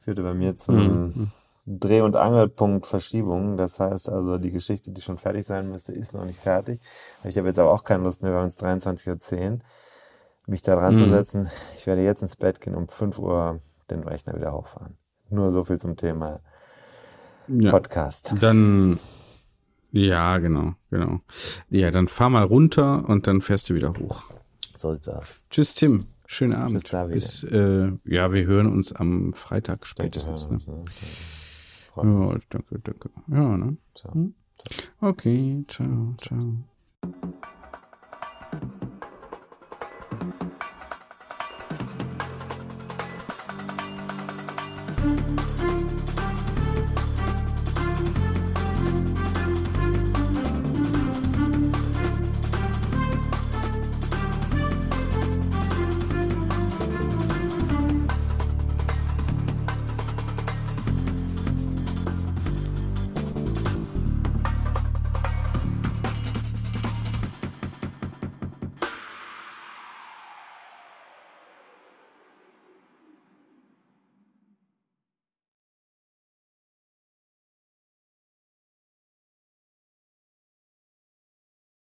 führte bei mir zum mhm. Dreh- und Angelpunkt Verschiebung. Das heißt also, die Geschichte, die schon fertig sein müsste, ist noch nicht fertig. Ich habe jetzt aber auch keine Lust mehr, wir haben jetzt 23.10 Uhr, mich da dran mhm. zu setzen. Ich werde jetzt ins Bett gehen, um 5 Uhr den Rechner wieder hochfahren. Nur so viel zum Thema ja, Podcast. Dann, ja, genau, genau. Ja, dann fahr mal runter und dann fährst du wieder hoch. So sieht's aus. Tschüss, Tim. Schönen Abend. Tschüss, David. Bis, äh, ja, wir hören uns am Freitag spätestens. Ne? freue mich. Ja, danke, danke. Ja, ne? So, hm? so. Okay, ciao, ciao.